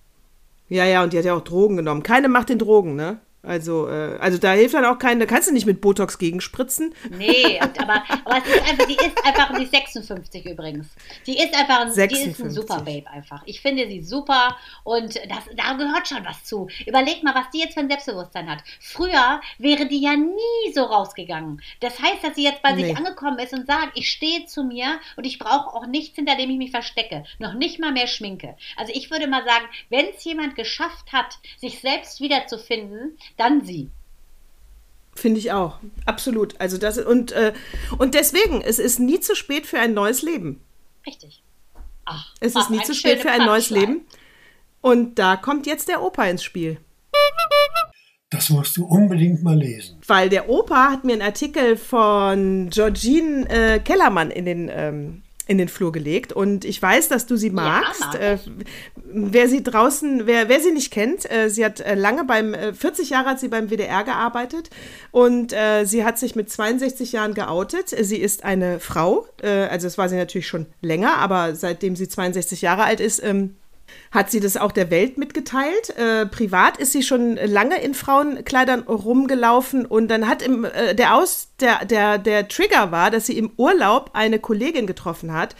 Ja, ja, und die hat ja auch Drogen genommen. Keine macht den Drogen, ne? Also, äh, also da hilft dann auch kein, da kannst du nicht mit Botox gegenspritzen. Nee, aber, aber es ist einfach, die ist einfach, die ist 56 übrigens. Die ist einfach, ein, die ist ein 56. super Babe einfach. Ich finde sie super und das, da gehört schon was zu. Überleg mal, was die jetzt für ein Selbstbewusstsein hat. Früher wäre die ja nie so rausgegangen. Das heißt, dass sie jetzt bei Nee. sich angekommen ist und sagt, ich stehe zu mir und ich brauche auch nichts, hinter dem ich mich verstecke. Noch nicht mal mehr Schminke. Also ich würde mal sagen, wenn es jemand geschafft hat, sich selbst wiederzufinden, dann sie. Finde ich auch. Absolut. Also das und, äh, und deswegen, es ist nie zu spät für ein neues Leben. Richtig. Ach, Es ist nie zu spät für ein neues. Leben. Und da kommt jetzt der Opa ins Spiel. Das musst du unbedingt mal lesen. Weil der Opa hat mir einen Artikel von Georgine äh, Kellermann in den, ähm, in den Flur gelegt. Und ich weiß, dass du sie magst. mag äh, wer sie draußen, wer, wer sie nicht kennt, äh, sie hat äh, lange beim, äh, 40 Jahre hat sie beim WDR gearbeitet. Und äh, sie hat sich mit 62 Jahren geoutet. Sie ist eine Frau. Äh, also das war sie natürlich schon länger, aber seitdem sie 62 Jahre alt ist, ähm, hat sie das auch der Welt mitgeteilt. Äh, privat ist sie schon lange in Frauenkleidern rumgelaufen und dann hat im, äh, der, Aus, der, der, der Trigger war, dass sie im Urlaub eine Kollegin getroffen hat,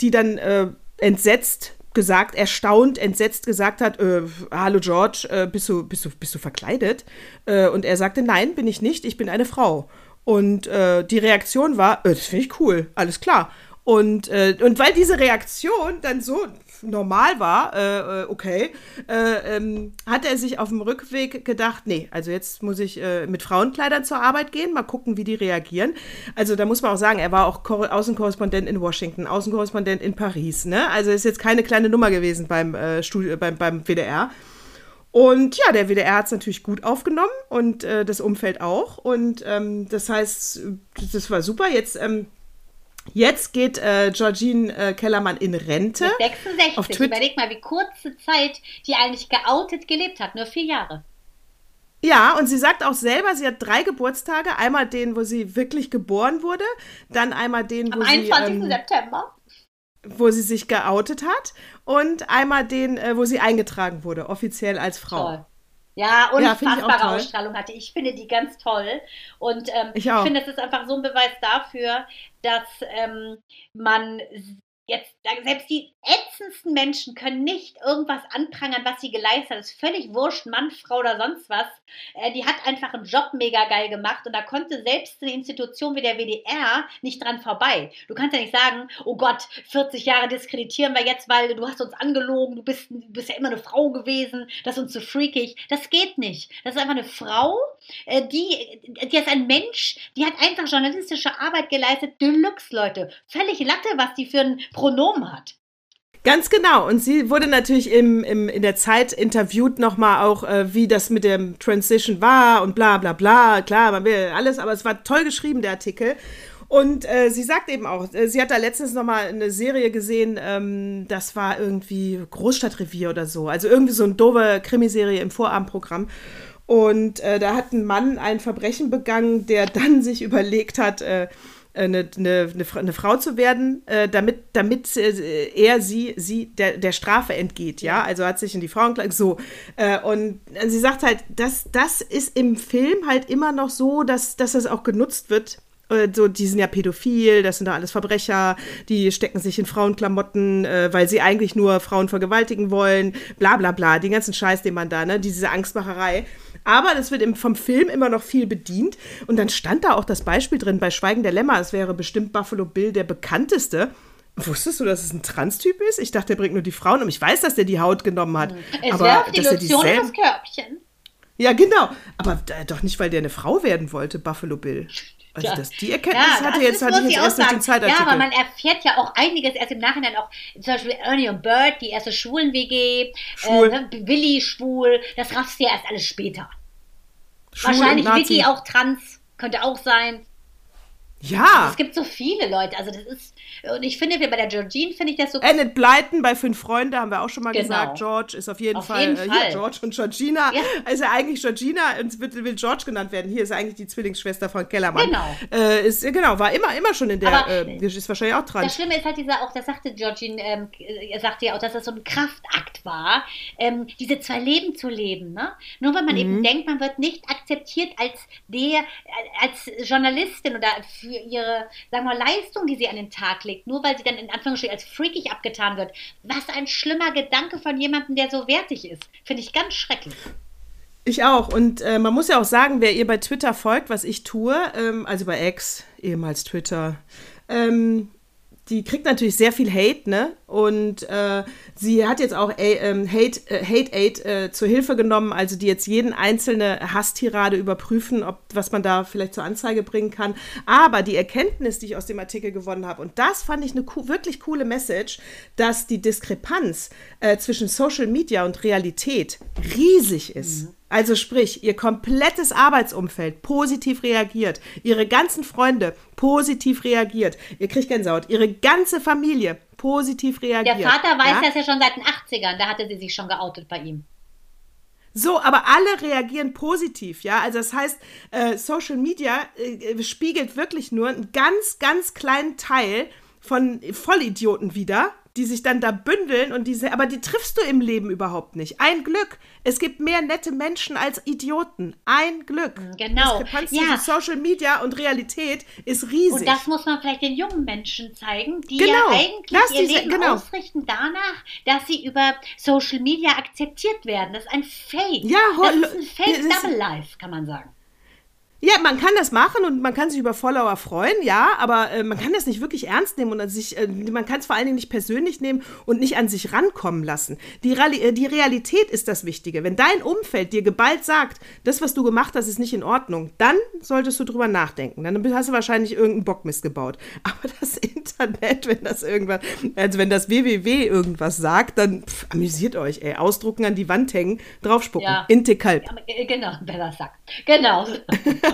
die dann äh, entsetzt gesagt, erstaunt, entsetzt gesagt hat, äh, hallo George, äh, bist, du, bist, du, bist du verkleidet? Äh, und er sagte, nein, bin ich nicht, ich bin eine Frau. Und äh, die Reaktion war, äh, das finde ich cool, alles klar. Und, äh, und weil diese Reaktion dann so normal war, äh, äh, okay, äh, ähm, hat er sich auf dem Rückweg gedacht, nee, also jetzt muss ich äh, mit Frauenkleidern zur Arbeit gehen, mal gucken, wie die reagieren. Also da muss man auch sagen, er war auch Kor Außenkorrespondent in Washington, Außenkorrespondent in Paris, ne? Also ist jetzt keine kleine Nummer gewesen beim, äh, Studio, beim, beim WDR. Und ja, der WDR hat es natürlich gut aufgenommen und äh, das Umfeld auch. Und ähm, das heißt, das war super. Jetzt, ähm, jetzt geht äh, Georgine äh, Kellermann in Rente. Mit 66. Auf Twitter- Überleg mal, wie kurze Zeit die eigentlich geoutet gelebt hat. Nur vier Jahre. Ja, und sie sagt auch selber, sie hat drei Geburtstage. Einmal den, wo sie wirklich geboren wurde, dann einmal den, wo Am sie, 21. ähm, September. wo sie sich geoutet hat und einmal den, äh, wo sie eingetragen wurde, offiziell als Frau. Toll. Ja, Ja, unfassbare toll. Ausstrahlung hatte. Ich finde die ganz toll. Und ähm, Ich ich, finde, es ist einfach so ein Beweis dafür, dass ähm, man jetzt, selbst die ätzendsten Menschen können nicht irgendwas anprangern, was sie geleistet hat. ist völlig wurscht, Mann, Frau oder sonst was. Äh, die hat einfach einen Job mega geil gemacht und da konnte selbst eine Institution wie der WDR nicht dran vorbei. Du kannst ja nicht sagen, oh Gott, 40 Jahre diskreditieren wir jetzt, weil du hast uns angelogen, du bist, du bist ja immer eine Frau gewesen, das ist uns zu freakig. Das geht nicht. Das ist einfach eine Frau, äh, die, die ist ein Mensch, die hat einfach journalistische Arbeit geleistet. Deluxe, Leute. Völlig Latte, was die für ein Pronomen hat. Ganz genau. Und sie wurde natürlich im, im, in der Zeit interviewt nochmal auch, äh, wie das mit dem Transition war und bla bla bla. Klar, man will alles, aber es war toll geschrieben, der Artikel. Und äh, sie sagt eben auch, äh, sie hat da letztens nochmal eine Serie gesehen, ähm, das war irgendwie Großstadtrevier oder so. Also irgendwie so eine doofe Krimiserie im Vorabendprogramm. Und äh, da hat ein Mann ein Verbrechen begangen, der dann sich überlegt hat, äh, eine, eine, eine, Frau zu werden, äh, damit, damit äh, er sie, sie der, der Strafe entgeht, ja. Also hat sich in die Frauenkleidung so. Äh, und sie sagt halt, das, das ist im Film halt immer noch so, dass, dass das auch genutzt wird. Äh, so, die sind ja pädophil, das sind da alles Verbrecher, die stecken sich in Frauenklamotten, äh, weil sie eigentlich nur Frauen vergewaltigen wollen, bla bla bla, den ganzen Scheiß, den man da, ne, diese Angstmacherei. Aber das wird im, vom Film immer noch viel bedient. Und dann stand da auch das Beispiel drin bei Schweigen der Lämmer. Es wäre bestimmt Buffalo Bill der bekannteste. Wusstest du, dass es ein Transtyp ist? Ich dachte, der bringt nur die Frauen um. Ich weiß, dass der die Haut genommen hat. Es aber die dass er dieselben... das Körbchen. Ja, genau. Aber äh, doch nicht, weil der eine Frau werden wollte, Buffalo Bill. Also das, die Erkenntnis ja, hatte jetzt hatte ich jetzt erst durch den Zeitartikel. Ja, aber man erfährt ja auch einiges erst im Nachhinein auch, zum Beispiel Ernie und Bird, die erste Schwulen-WG, Schwul. äh, Willi schwul, das raffst du ja erst alles später. Schwul Wahrscheinlich Vicky auch trans, könnte auch sein. Ja. Also es gibt so viele Leute. Also das ist, und ich finde, bei der Georgine finde ich das so. Annette Blyton bei Fünf Freunde haben wir auch schon mal genau. gesagt. George ist auf jeden auf Fall, jeden äh, Fall. George und Georgina. Ja. Ist ja eigentlich Georgina und wird, will George genannt werden. Hier ist eigentlich die Zwillingsschwester von Kellermann. Genau. Äh, ist, genau, war immer, immer schon in der, äh, ist wahrscheinlich auch dran. Das Schlimme ist halt dieser, auch das sagte Georgine, ähm, er sagte ja auch, dass das so ein Kraftakt war, ähm, diese zwei Leben zu leben. Ne? Nur weil man mhm. eben denkt, man wird nicht akzeptiert als der, als Journalistin oder für ihre, sagen wir, Leistung, die sie an den Tag legt, nur weil sie dann in Anführungsstrichen als freakig abgetan wird. Was ein schlimmer Gedanke von jemandem, der so wertig ist. Finde ich ganz schrecklich. Ich auch. Und äh, man muss ja auch sagen, wer ihr bei Twitter folgt, was ich tue, ähm, also bei X, ehemals Twitter, ähm, die kriegt natürlich sehr viel Hate, ne? Und äh, sie hat jetzt auch äh, ähm, Hate, äh, Hate Aid äh, zur Hilfe genommen, also die jetzt jeden einzelne Hasstirade überprüfen, ob was man da vielleicht zur Anzeige bringen kann. Aber die Erkenntnis, die ich aus dem Artikel gewonnen habe, und das fand ich eine co wirklich coole Message, dass die Diskrepanz äh, zwischen Social Media und Realität riesig ist. Mhm. Also sprich, ihr komplettes Arbeitsumfeld positiv reagiert, ihre ganzen Freunde positiv reagiert, ihr kriegt Gänsehaut, ihre ganze Familie positiv reagiert. Der Vater weiß ja? das ja schon seit den 80ern, da hatte sie sich schon geoutet bei ihm. So, aber alle reagieren positiv, ja. Also das heißt, äh, Social Media äh, spiegelt wirklich nur einen ganz, ganz kleinen Teil von Vollidioten wieder, die sich dann da bündeln und diese, aber die triffst du im Leben überhaupt nicht. Ein Glück. Es gibt mehr nette Menschen als Idioten. Ein Glück. Mhm, genau. Diskrepanz ja. Social Media und Realität ist riesig. Und das muss man vielleicht den jungen Menschen zeigen, die genau. ja eigentlich Lass ihr diese, Leben genau. ausrichten danach, dass sie über Social Media akzeptiert werden. Das ist ein Fake. Ja, das ist ein Fake Double Life, kann man sagen. Ja, man kann das machen und man kann sich über Follower freuen, ja, aber äh, man kann das nicht wirklich ernst nehmen und sich, äh, man kann es vor allen Dingen nicht persönlich nehmen und nicht an sich rankommen lassen. Die, Reali äh, die Realität ist das Wichtige. Wenn dein Umfeld dir geballt sagt, das, was du gemacht hast, ist nicht in Ordnung, dann solltest du drüber nachdenken. Dann hast du wahrscheinlich irgendeinen Bockmist gebaut. Aber das Internet, wenn das irgendwas, also wenn das WWW irgendwas sagt, dann pff, amüsiert euch, ey. Ausdrucken an die Wand hängen, draufspucken. Ja. Intikalb. Ja, äh, genau, das sagt. Genau.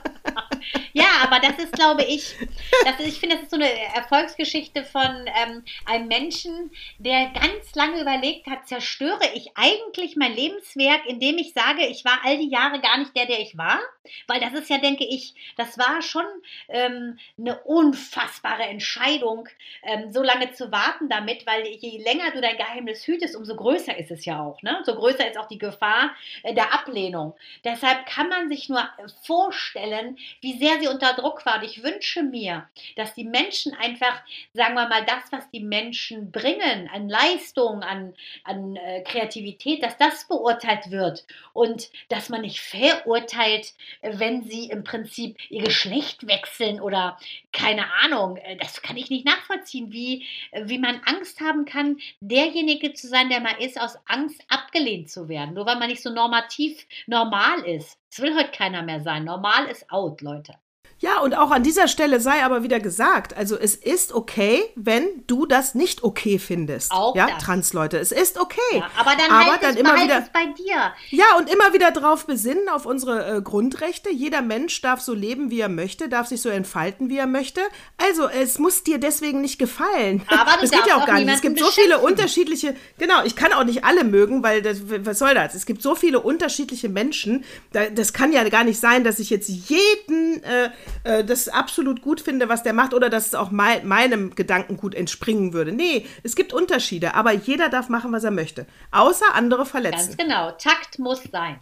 aber das ist, glaube ich, das ist, ich finde, das ist so eine Erfolgsgeschichte von ähm, einem Menschen, der ganz lange überlegt hat, zerstöre ich eigentlich mein Lebenswerk, indem ich sage, ich war all die Jahre gar nicht der, der ich war? Weil das ist ja, denke ich, das war schon ähm, eine unfassbare Entscheidung, ähm, so lange zu warten damit, weil je länger du dein Geheimnis hütest, umso größer ist es ja auch. Ne? So größer ist auch die Gefahr äh, der Ablehnung. Deshalb kann man sich nur vorstellen, wie sehr sie unter Druck war. Und ich wünsche mir, dass die Menschen einfach, sagen wir mal, das, was die Menschen bringen an Leistung, an, an äh, Kreativität, dass das beurteilt wird und dass man nicht verurteilt, wenn sie im Prinzip ihr Geschlecht wechseln oder keine Ahnung. Äh, das kann ich nicht nachvollziehen, wie, wie man Angst haben kann, derjenige zu sein, der man ist, aus Angst abgelehnt zu werden, nur weil man nicht so normativ normal ist. Das will heute keiner mehr sein. Normal ist out, Leute. Ja, und auch an dieser Stelle sei aber wieder gesagt, also es ist okay, wenn du das nicht okay findest. Auch ja, das. Transleute, es ist okay. Ja, aber dann, aber halt dann es, immer wieder es bei dir. Ja, und immer wieder drauf besinnen auf unsere äh, Grundrechte. Jeder Mensch darf so leben, wie er möchte, darf sich so entfalten, wie er möchte. Also, es muss dir deswegen nicht gefallen. Aber das geht ja auch auch gar nicht. Es gibt so viele unterschiedliche, genau, ich kann auch nicht alle mögen, weil das, was soll das? Es gibt so viele unterschiedliche Menschen. Da, das kann ja gar nicht sein, dass ich jetzt jeden äh, äh, das absolut gut finde, was der macht, oder dass es auch mei meinem Gedankengut entspringen würde. Nee, es gibt Unterschiede, aber jeder darf machen, was er möchte. Außer andere verletzen. Ganz genau. Takt muss sein.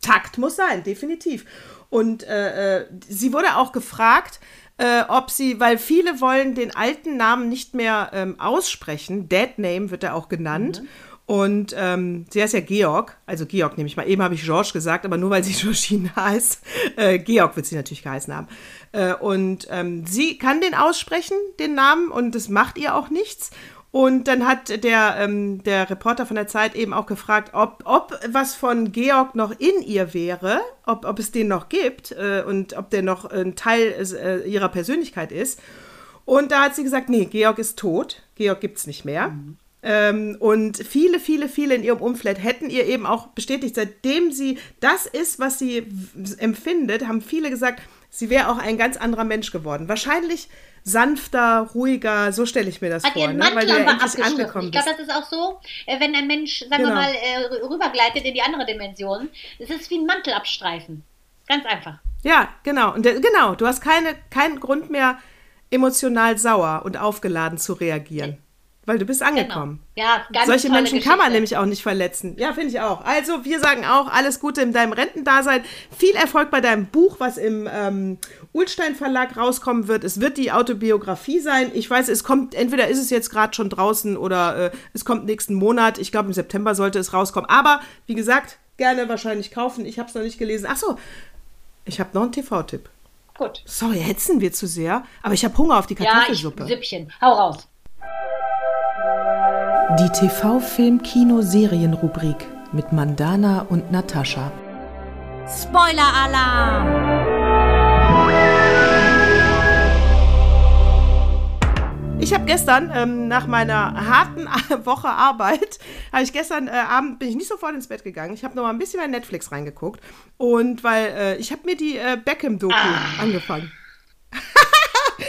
Takt muss sein, definitiv. Und äh, äh, sie wurde auch gefragt, äh, ob sie, weil viele wollen den alten Namen nicht mehr ähm, aussprechen, Dead Name wird er auch genannt. Und ähm, sie heißt ja Georg, also Georg nehme ich mal. Eben habe ich George gesagt, aber nur weil sie Georgine heißt. Äh, Georg wird sie natürlich geheißen haben. Äh, und ähm, sie kann den aussprechen, den Namen, und das macht ihr auch nichts. Und dann hat der, ähm, der Reporter von der Zeit eben auch gefragt, ob, ob was von Georg noch in ihr wäre, ob, ob es den noch gibt äh, und ob der noch ein Teil äh, ihrer Persönlichkeit ist. Und da hat sie gesagt, nee, Georg ist tot, Georg gibt es nicht mehr. Ähm, und viele, viele, viele in ihrem Umfeld hätten ihr eben auch bestätigt, seitdem sie das ist, was sie empfindet, haben viele gesagt, sie wäre auch ein ganz anderer Mensch geworden. Wahrscheinlich sanfter, ruhiger, so stelle ich mir das Hat vor, ihren ne? weil Mantel du ja aber abgestriffen. angekommen Ich glaube, das ist auch so, äh, wenn ein Mensch, sagen Genau. wir mal, äh, rübergleitet in die andere Dimension. Es ist wie ein Mantel abstreifen. Ganz einfach. Ja, genau. Und der, genau, du hast keine, keinen Grund mehr, emotional sauer und aufgeladen zu reagieren. Weil du bist angekommen. Genau. Ja, ganz Solche Menschen kann man Geschichte. nämlich auch nicht verletzen. Ja, finde ich auch. Also, wir sagen auch, alles Gute in deinem Rentendasein. Viel Erfolg bei deinem Buch, was im ähm, Ulstein Verlag rauskommen wird. Es wird die Autobiografie sein. Ich weiß, es kommt, entweder ist es jetzt gerade schon draußen oder äh, es kommt nächsten Monat. Ich glaube, im September sollte es rauskommen. Aber, wie gesagt, gerne wahrscheinlich kaufen. Ich habe es noch nicht gelesen. Ach so, ich habe noch einen TV-Tipp. Gut. Sorry, hetzen wir zu sehr, aber ich habe Hunger auf die Ja, ich, Kartoffelsuppe. Süppchen. Hau raus. Die TV-Film-Kino-Serien-Rubrik mit Mandana und Natascha. Spoiler-Alarm! Ich habe gestern ähm, nach meiner harten Woche Arbeit, habe ich gestern äh, Abend bin ich nicht sofort ins Bett gegangen. Ich habe noch mal ein bisschen bei Netflix reingeguckt und weil äh, ich habe mir die äh, Beckham-Doku angefangen.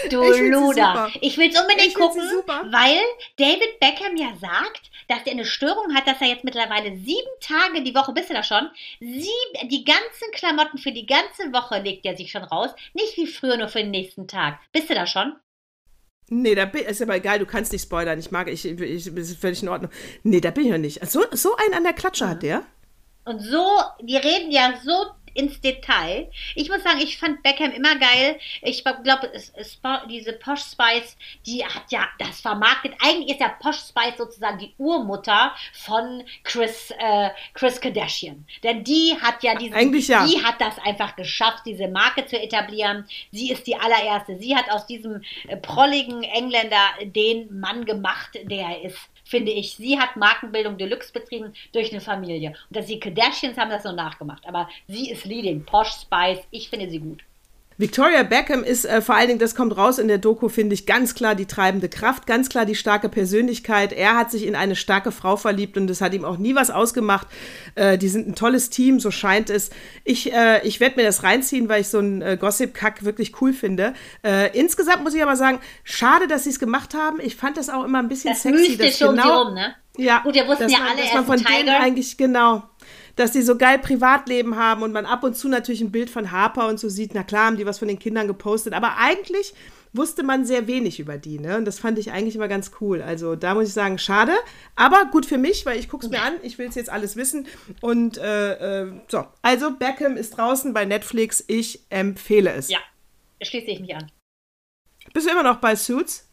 Du Ich Luder. Ich will es unbedingt Ich gucken, weil David Beckham ja sagt, dass er eine Störung hat, dass er jetzt mittlerweile sieben Tage die Woche, bist du da schon? Sieben, die ganzen Klamotten für die ganze Woche legt er sich schon raus. Nicht wie früher nur für den nächsten Tag. Bist du da schon? Nee, da bin, ist aber egal, du kannst nicht spoilern. Ich mag, ich, ich, ist völlig in Ordnung. Nee, da bin ich noch nicht. So, so einen an der Klatsche hat der? Und so, die reden ja so ins Detail. Ich muss sagen, ich fand Beckham immer geil. Ich glaube, diese Posh Spice, die hat ja das vermarktet. Eigentlich ist ja Posh Spice sozusagen die Urmutter von Chris, äh, Chris Kardashian. Denn die hat ja diesen, Eigentlich ja. die hat das einfach geschafft, diese Marke zu etablieren. Sie ist die allererste. Sie hat aus diesem äh, prolligen Engländer den Mann gemacht, der er ist finde ich. Sie hat Markenbildung Deluxe betrieben durch eine Familie. Und dass die Kardashians haben das so nachgemacht. Aber sie ist leading. Posh Spice. Ich finde sie gut. Victoria Beckham ist äh, vor allen Dingen, das kommt raus in der Doku, finde ich, ganz klar die treibende Kraft, ganz klar die starke Persönlichkeit. Er hat sich in eine starke Frau verliebt und es hat ihm auch nie was ausgemacht. Äh, die sind ein tolles Team, so scheint es. Ich, äh, ich werde mir das reinziehen, weil ich so einen äh, Gossip-Kack wirklich cool finde. Äh, insgesamt muss ich aber sagen, schade, dass sie es gemacht haben. Ich fand das auch immer ein bisschen Das sexy. Mystische um sie rum, ne? Ja, Gut, wir wussten ja man, alle, dass man von ein denen Tiger. eigentlich genau, dass die so geil Privatleben haben und man ab und zu natürlich ein Bild von Harper und so sieht. Na klar, haben die was von den Kindern gepostet, aber eigentlich wusste man sehr wenig über die, ne? Und das fand ich eigentlich immer ganz cool. Also da muss ich sagen, schade, aber gut für mich, weil ich gucke es mir an. Ich will es jetzt alles wissen und äh, äh, so. Also Beckham ist draußen bei Netflix. Ich empfehle es. Ja, schließe ich mich an. Bist du immer noch bei Suits?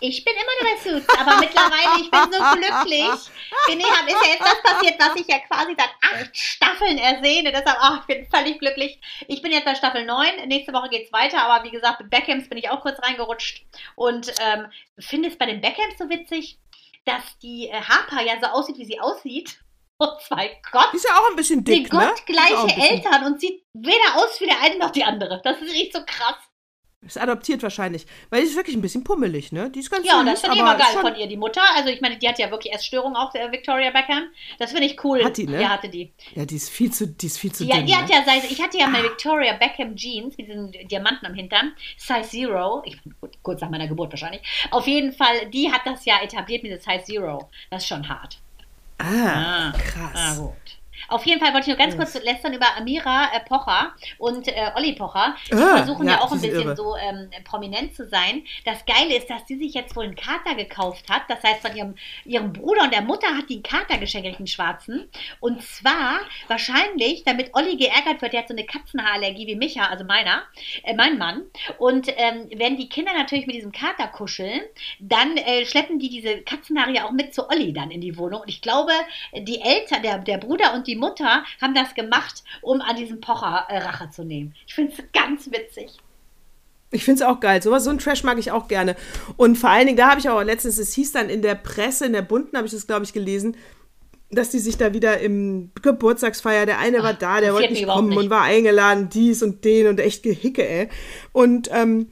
Ich bin immer noch bei Suits, aber mittlerweile, ich bin so glücklich. Bin ich, ist ja jetzt das passiert, was ich ja quasi seit acht Staffeln ersehne. Deshalb, ach, ich bin völlig glücklich. Ich bin jetzt bei Staffel 9. Nächste Woche geht's weiter, aber wie gesagt, mit Beckhams bin ich auch kurz reingerutscht. Und ähm, finde es bei den Beckhams so witzig, dass die äh, Harper ja so aussieht, wie sie aussieht. Und zwei Gott, Die ist ja auch ein bisschen dick, ne? Die gottgleiche bisschen- Eltern und sieht weder aus wie der eine noch die andere. Das ist echt so krass. Ist adoptiert wahrscheinlich. Weil die ist wirklich ein bisschen pummelig, ne? Die ist ganz Ja, und das finde ich immer geil schon- von ihr, die Mutter. Also ich meine, die hat ja wirklich Essstörung auch, äh, Victoria Beckham. Das finde ich cool. Hat die, ne? Ja, hatte die. Ja, die ist viel zu, die ist viel zu Ja, dünn. die hat ne? ja seit, ich hatte ja meine Victoria Beckham Jeans mit diesen Diamanten am Hintern, Size Zero, ich, kurz nach meiner Geburt wahrscheinlich. Auf jeden Fall, die hat das ja etabliert mit der Size Zero. Das ist schon hart. Ah, Ah, krass. gut. Auf jeden Fall wollte ich nur ganz kurz lästern über Amira äh, Pocher und äh, Olli Pocher. Die Ah, versuchen ja, ja, auch ein bisschen irre. so ähm, prominent zu sein. Das Geile ist, dass sie sich jetzt wohl einen Kater gekauft hat. Das heißt, von ihrem, ihrem Bruder und der Mutter hat die einen Kater geschenkt, einen schwarzen. Und zwar wahrscheinlich, damit Olli geärgert wird, der hat so eine Katzenhaarallergie wie Micha, also meiner, äh, mein Mann. Und ähm, wenn die Kinder natürlich mit diesem Kater kuscheln, dann äh, schleppen die diese Katzenhaare ja auch mit zu Olli dann in die Wohnung. Und ich glaube, die Eltern, der, der Bruder und die Mutter haben das gemacht, um an diesem Pocher äh, Rache zu nehmen. Ich finde es ganz witzig. Ich finde es auch geil. Sowas, so ein Trash mag ich auch gerne. Und vor allen Dingen, da habe ich auch letztens, es hieß dann in der Presse, in der Bunten habe ich das, glaube ich, gelesen, dass die sich da wieder im Geburtstagsfeier, der eine war da, der wollte nicht kommen nicht. und war eingeladen, dies und den und echt Gehicke, ey. Und ähm,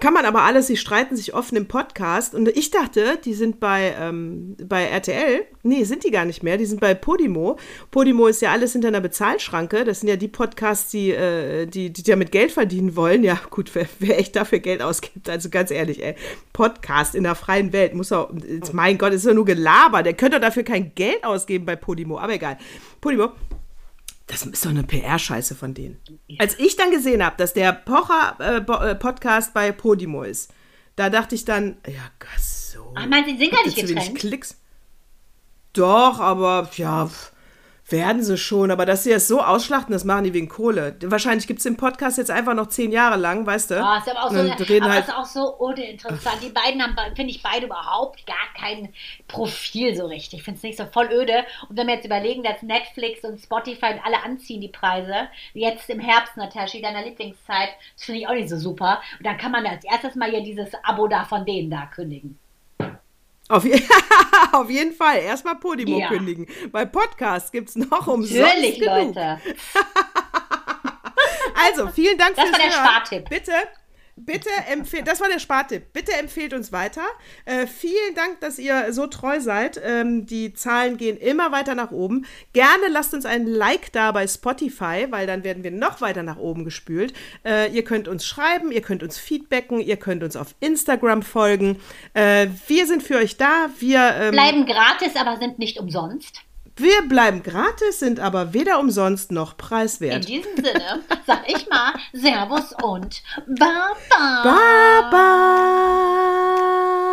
kann man aber alles, sie streiten sich offen im Podcast. Und ich dachte, die sind bei, ähm, bei RTL. Nee, sind die gar nicht mehr. Die sind bei Podimo. Podimo ist ja alles hinter einer Bezahlschranke. Das sind ja die Podcasts, die, äh, die, die damit Geld verdienen wollen. Ja, gut, wer, wer echt dafür Geld ausgibt, also ganz ehrlich, ey. Podcast in der freien Welt muss auch, mein Gott, ist ja nur Gelaber. Der könnte dafür kein Geld ausgeben bei Podimo. Aber egal. Podimo. Das ist doch eine PR-Scheiße von denen. Als ich dann gesehen habe, dass der Pocher-Podcast bei Podimo ist, da dachte ich dann, ja, Gott, so. Ach, meinst du, die sind gar nicht getrennt? Klicks? Doch, aber ja, pf, werden sie schon. Aber dass sie das so ausschlachten, das machen die wegen Kohle. Wahrscheinlich gibt es den Podcast jetzt einfach noch zehn Jahre lang, weißt du? Ah, ist aber auch so, eine, reden aber halt, ist auch so uninteressant. Die beiden haben, finde ich, beide überhaupt gar kein Profil so richtig. Ich finde es nicht so voll öde. Und wenn wir jetzt überlegen, dass Netflix und Spotify und alle anziehen die Preise, jetzt im Herbst, Natascha, deiner Lieblingszeit, das finde ich auch nicht so super. Und dann kann man als erstes mal hier dieses Abo da von denen da kündigen. Auf, je auf jeden Fall erstmal Podimo Ja. kündigen. Bei Podcasts gibt es noch umsonst Natürlich, genug. Leute. Also, vielen Dank Das fürs war der. Spartipp. Bitte, bitte empfehlt, das war der Spartipp. Bitte empfehlt uns weiter. Äh, vielen Dank, dass ihr so treu seid. Ähm, die Zahlen gehen immer weiter nach oben. Gerne lasst uns ein Like da bei Spotify, weil dann werden wir noch weiter nach oben gespült. Äh, ihr könnt uns schreiben, ihr könnt uns feedbacken, ihr könnt uns auf Instagram folgen. Äh, wir sind für euch da. Wir ähm, Bleiben gratis, aber sind nicht umsonst. Wir bleiben gratis, sind aber weder umsonst noch In preiswert. diesem Sinne sag ich mal Servus und Baba. Bye.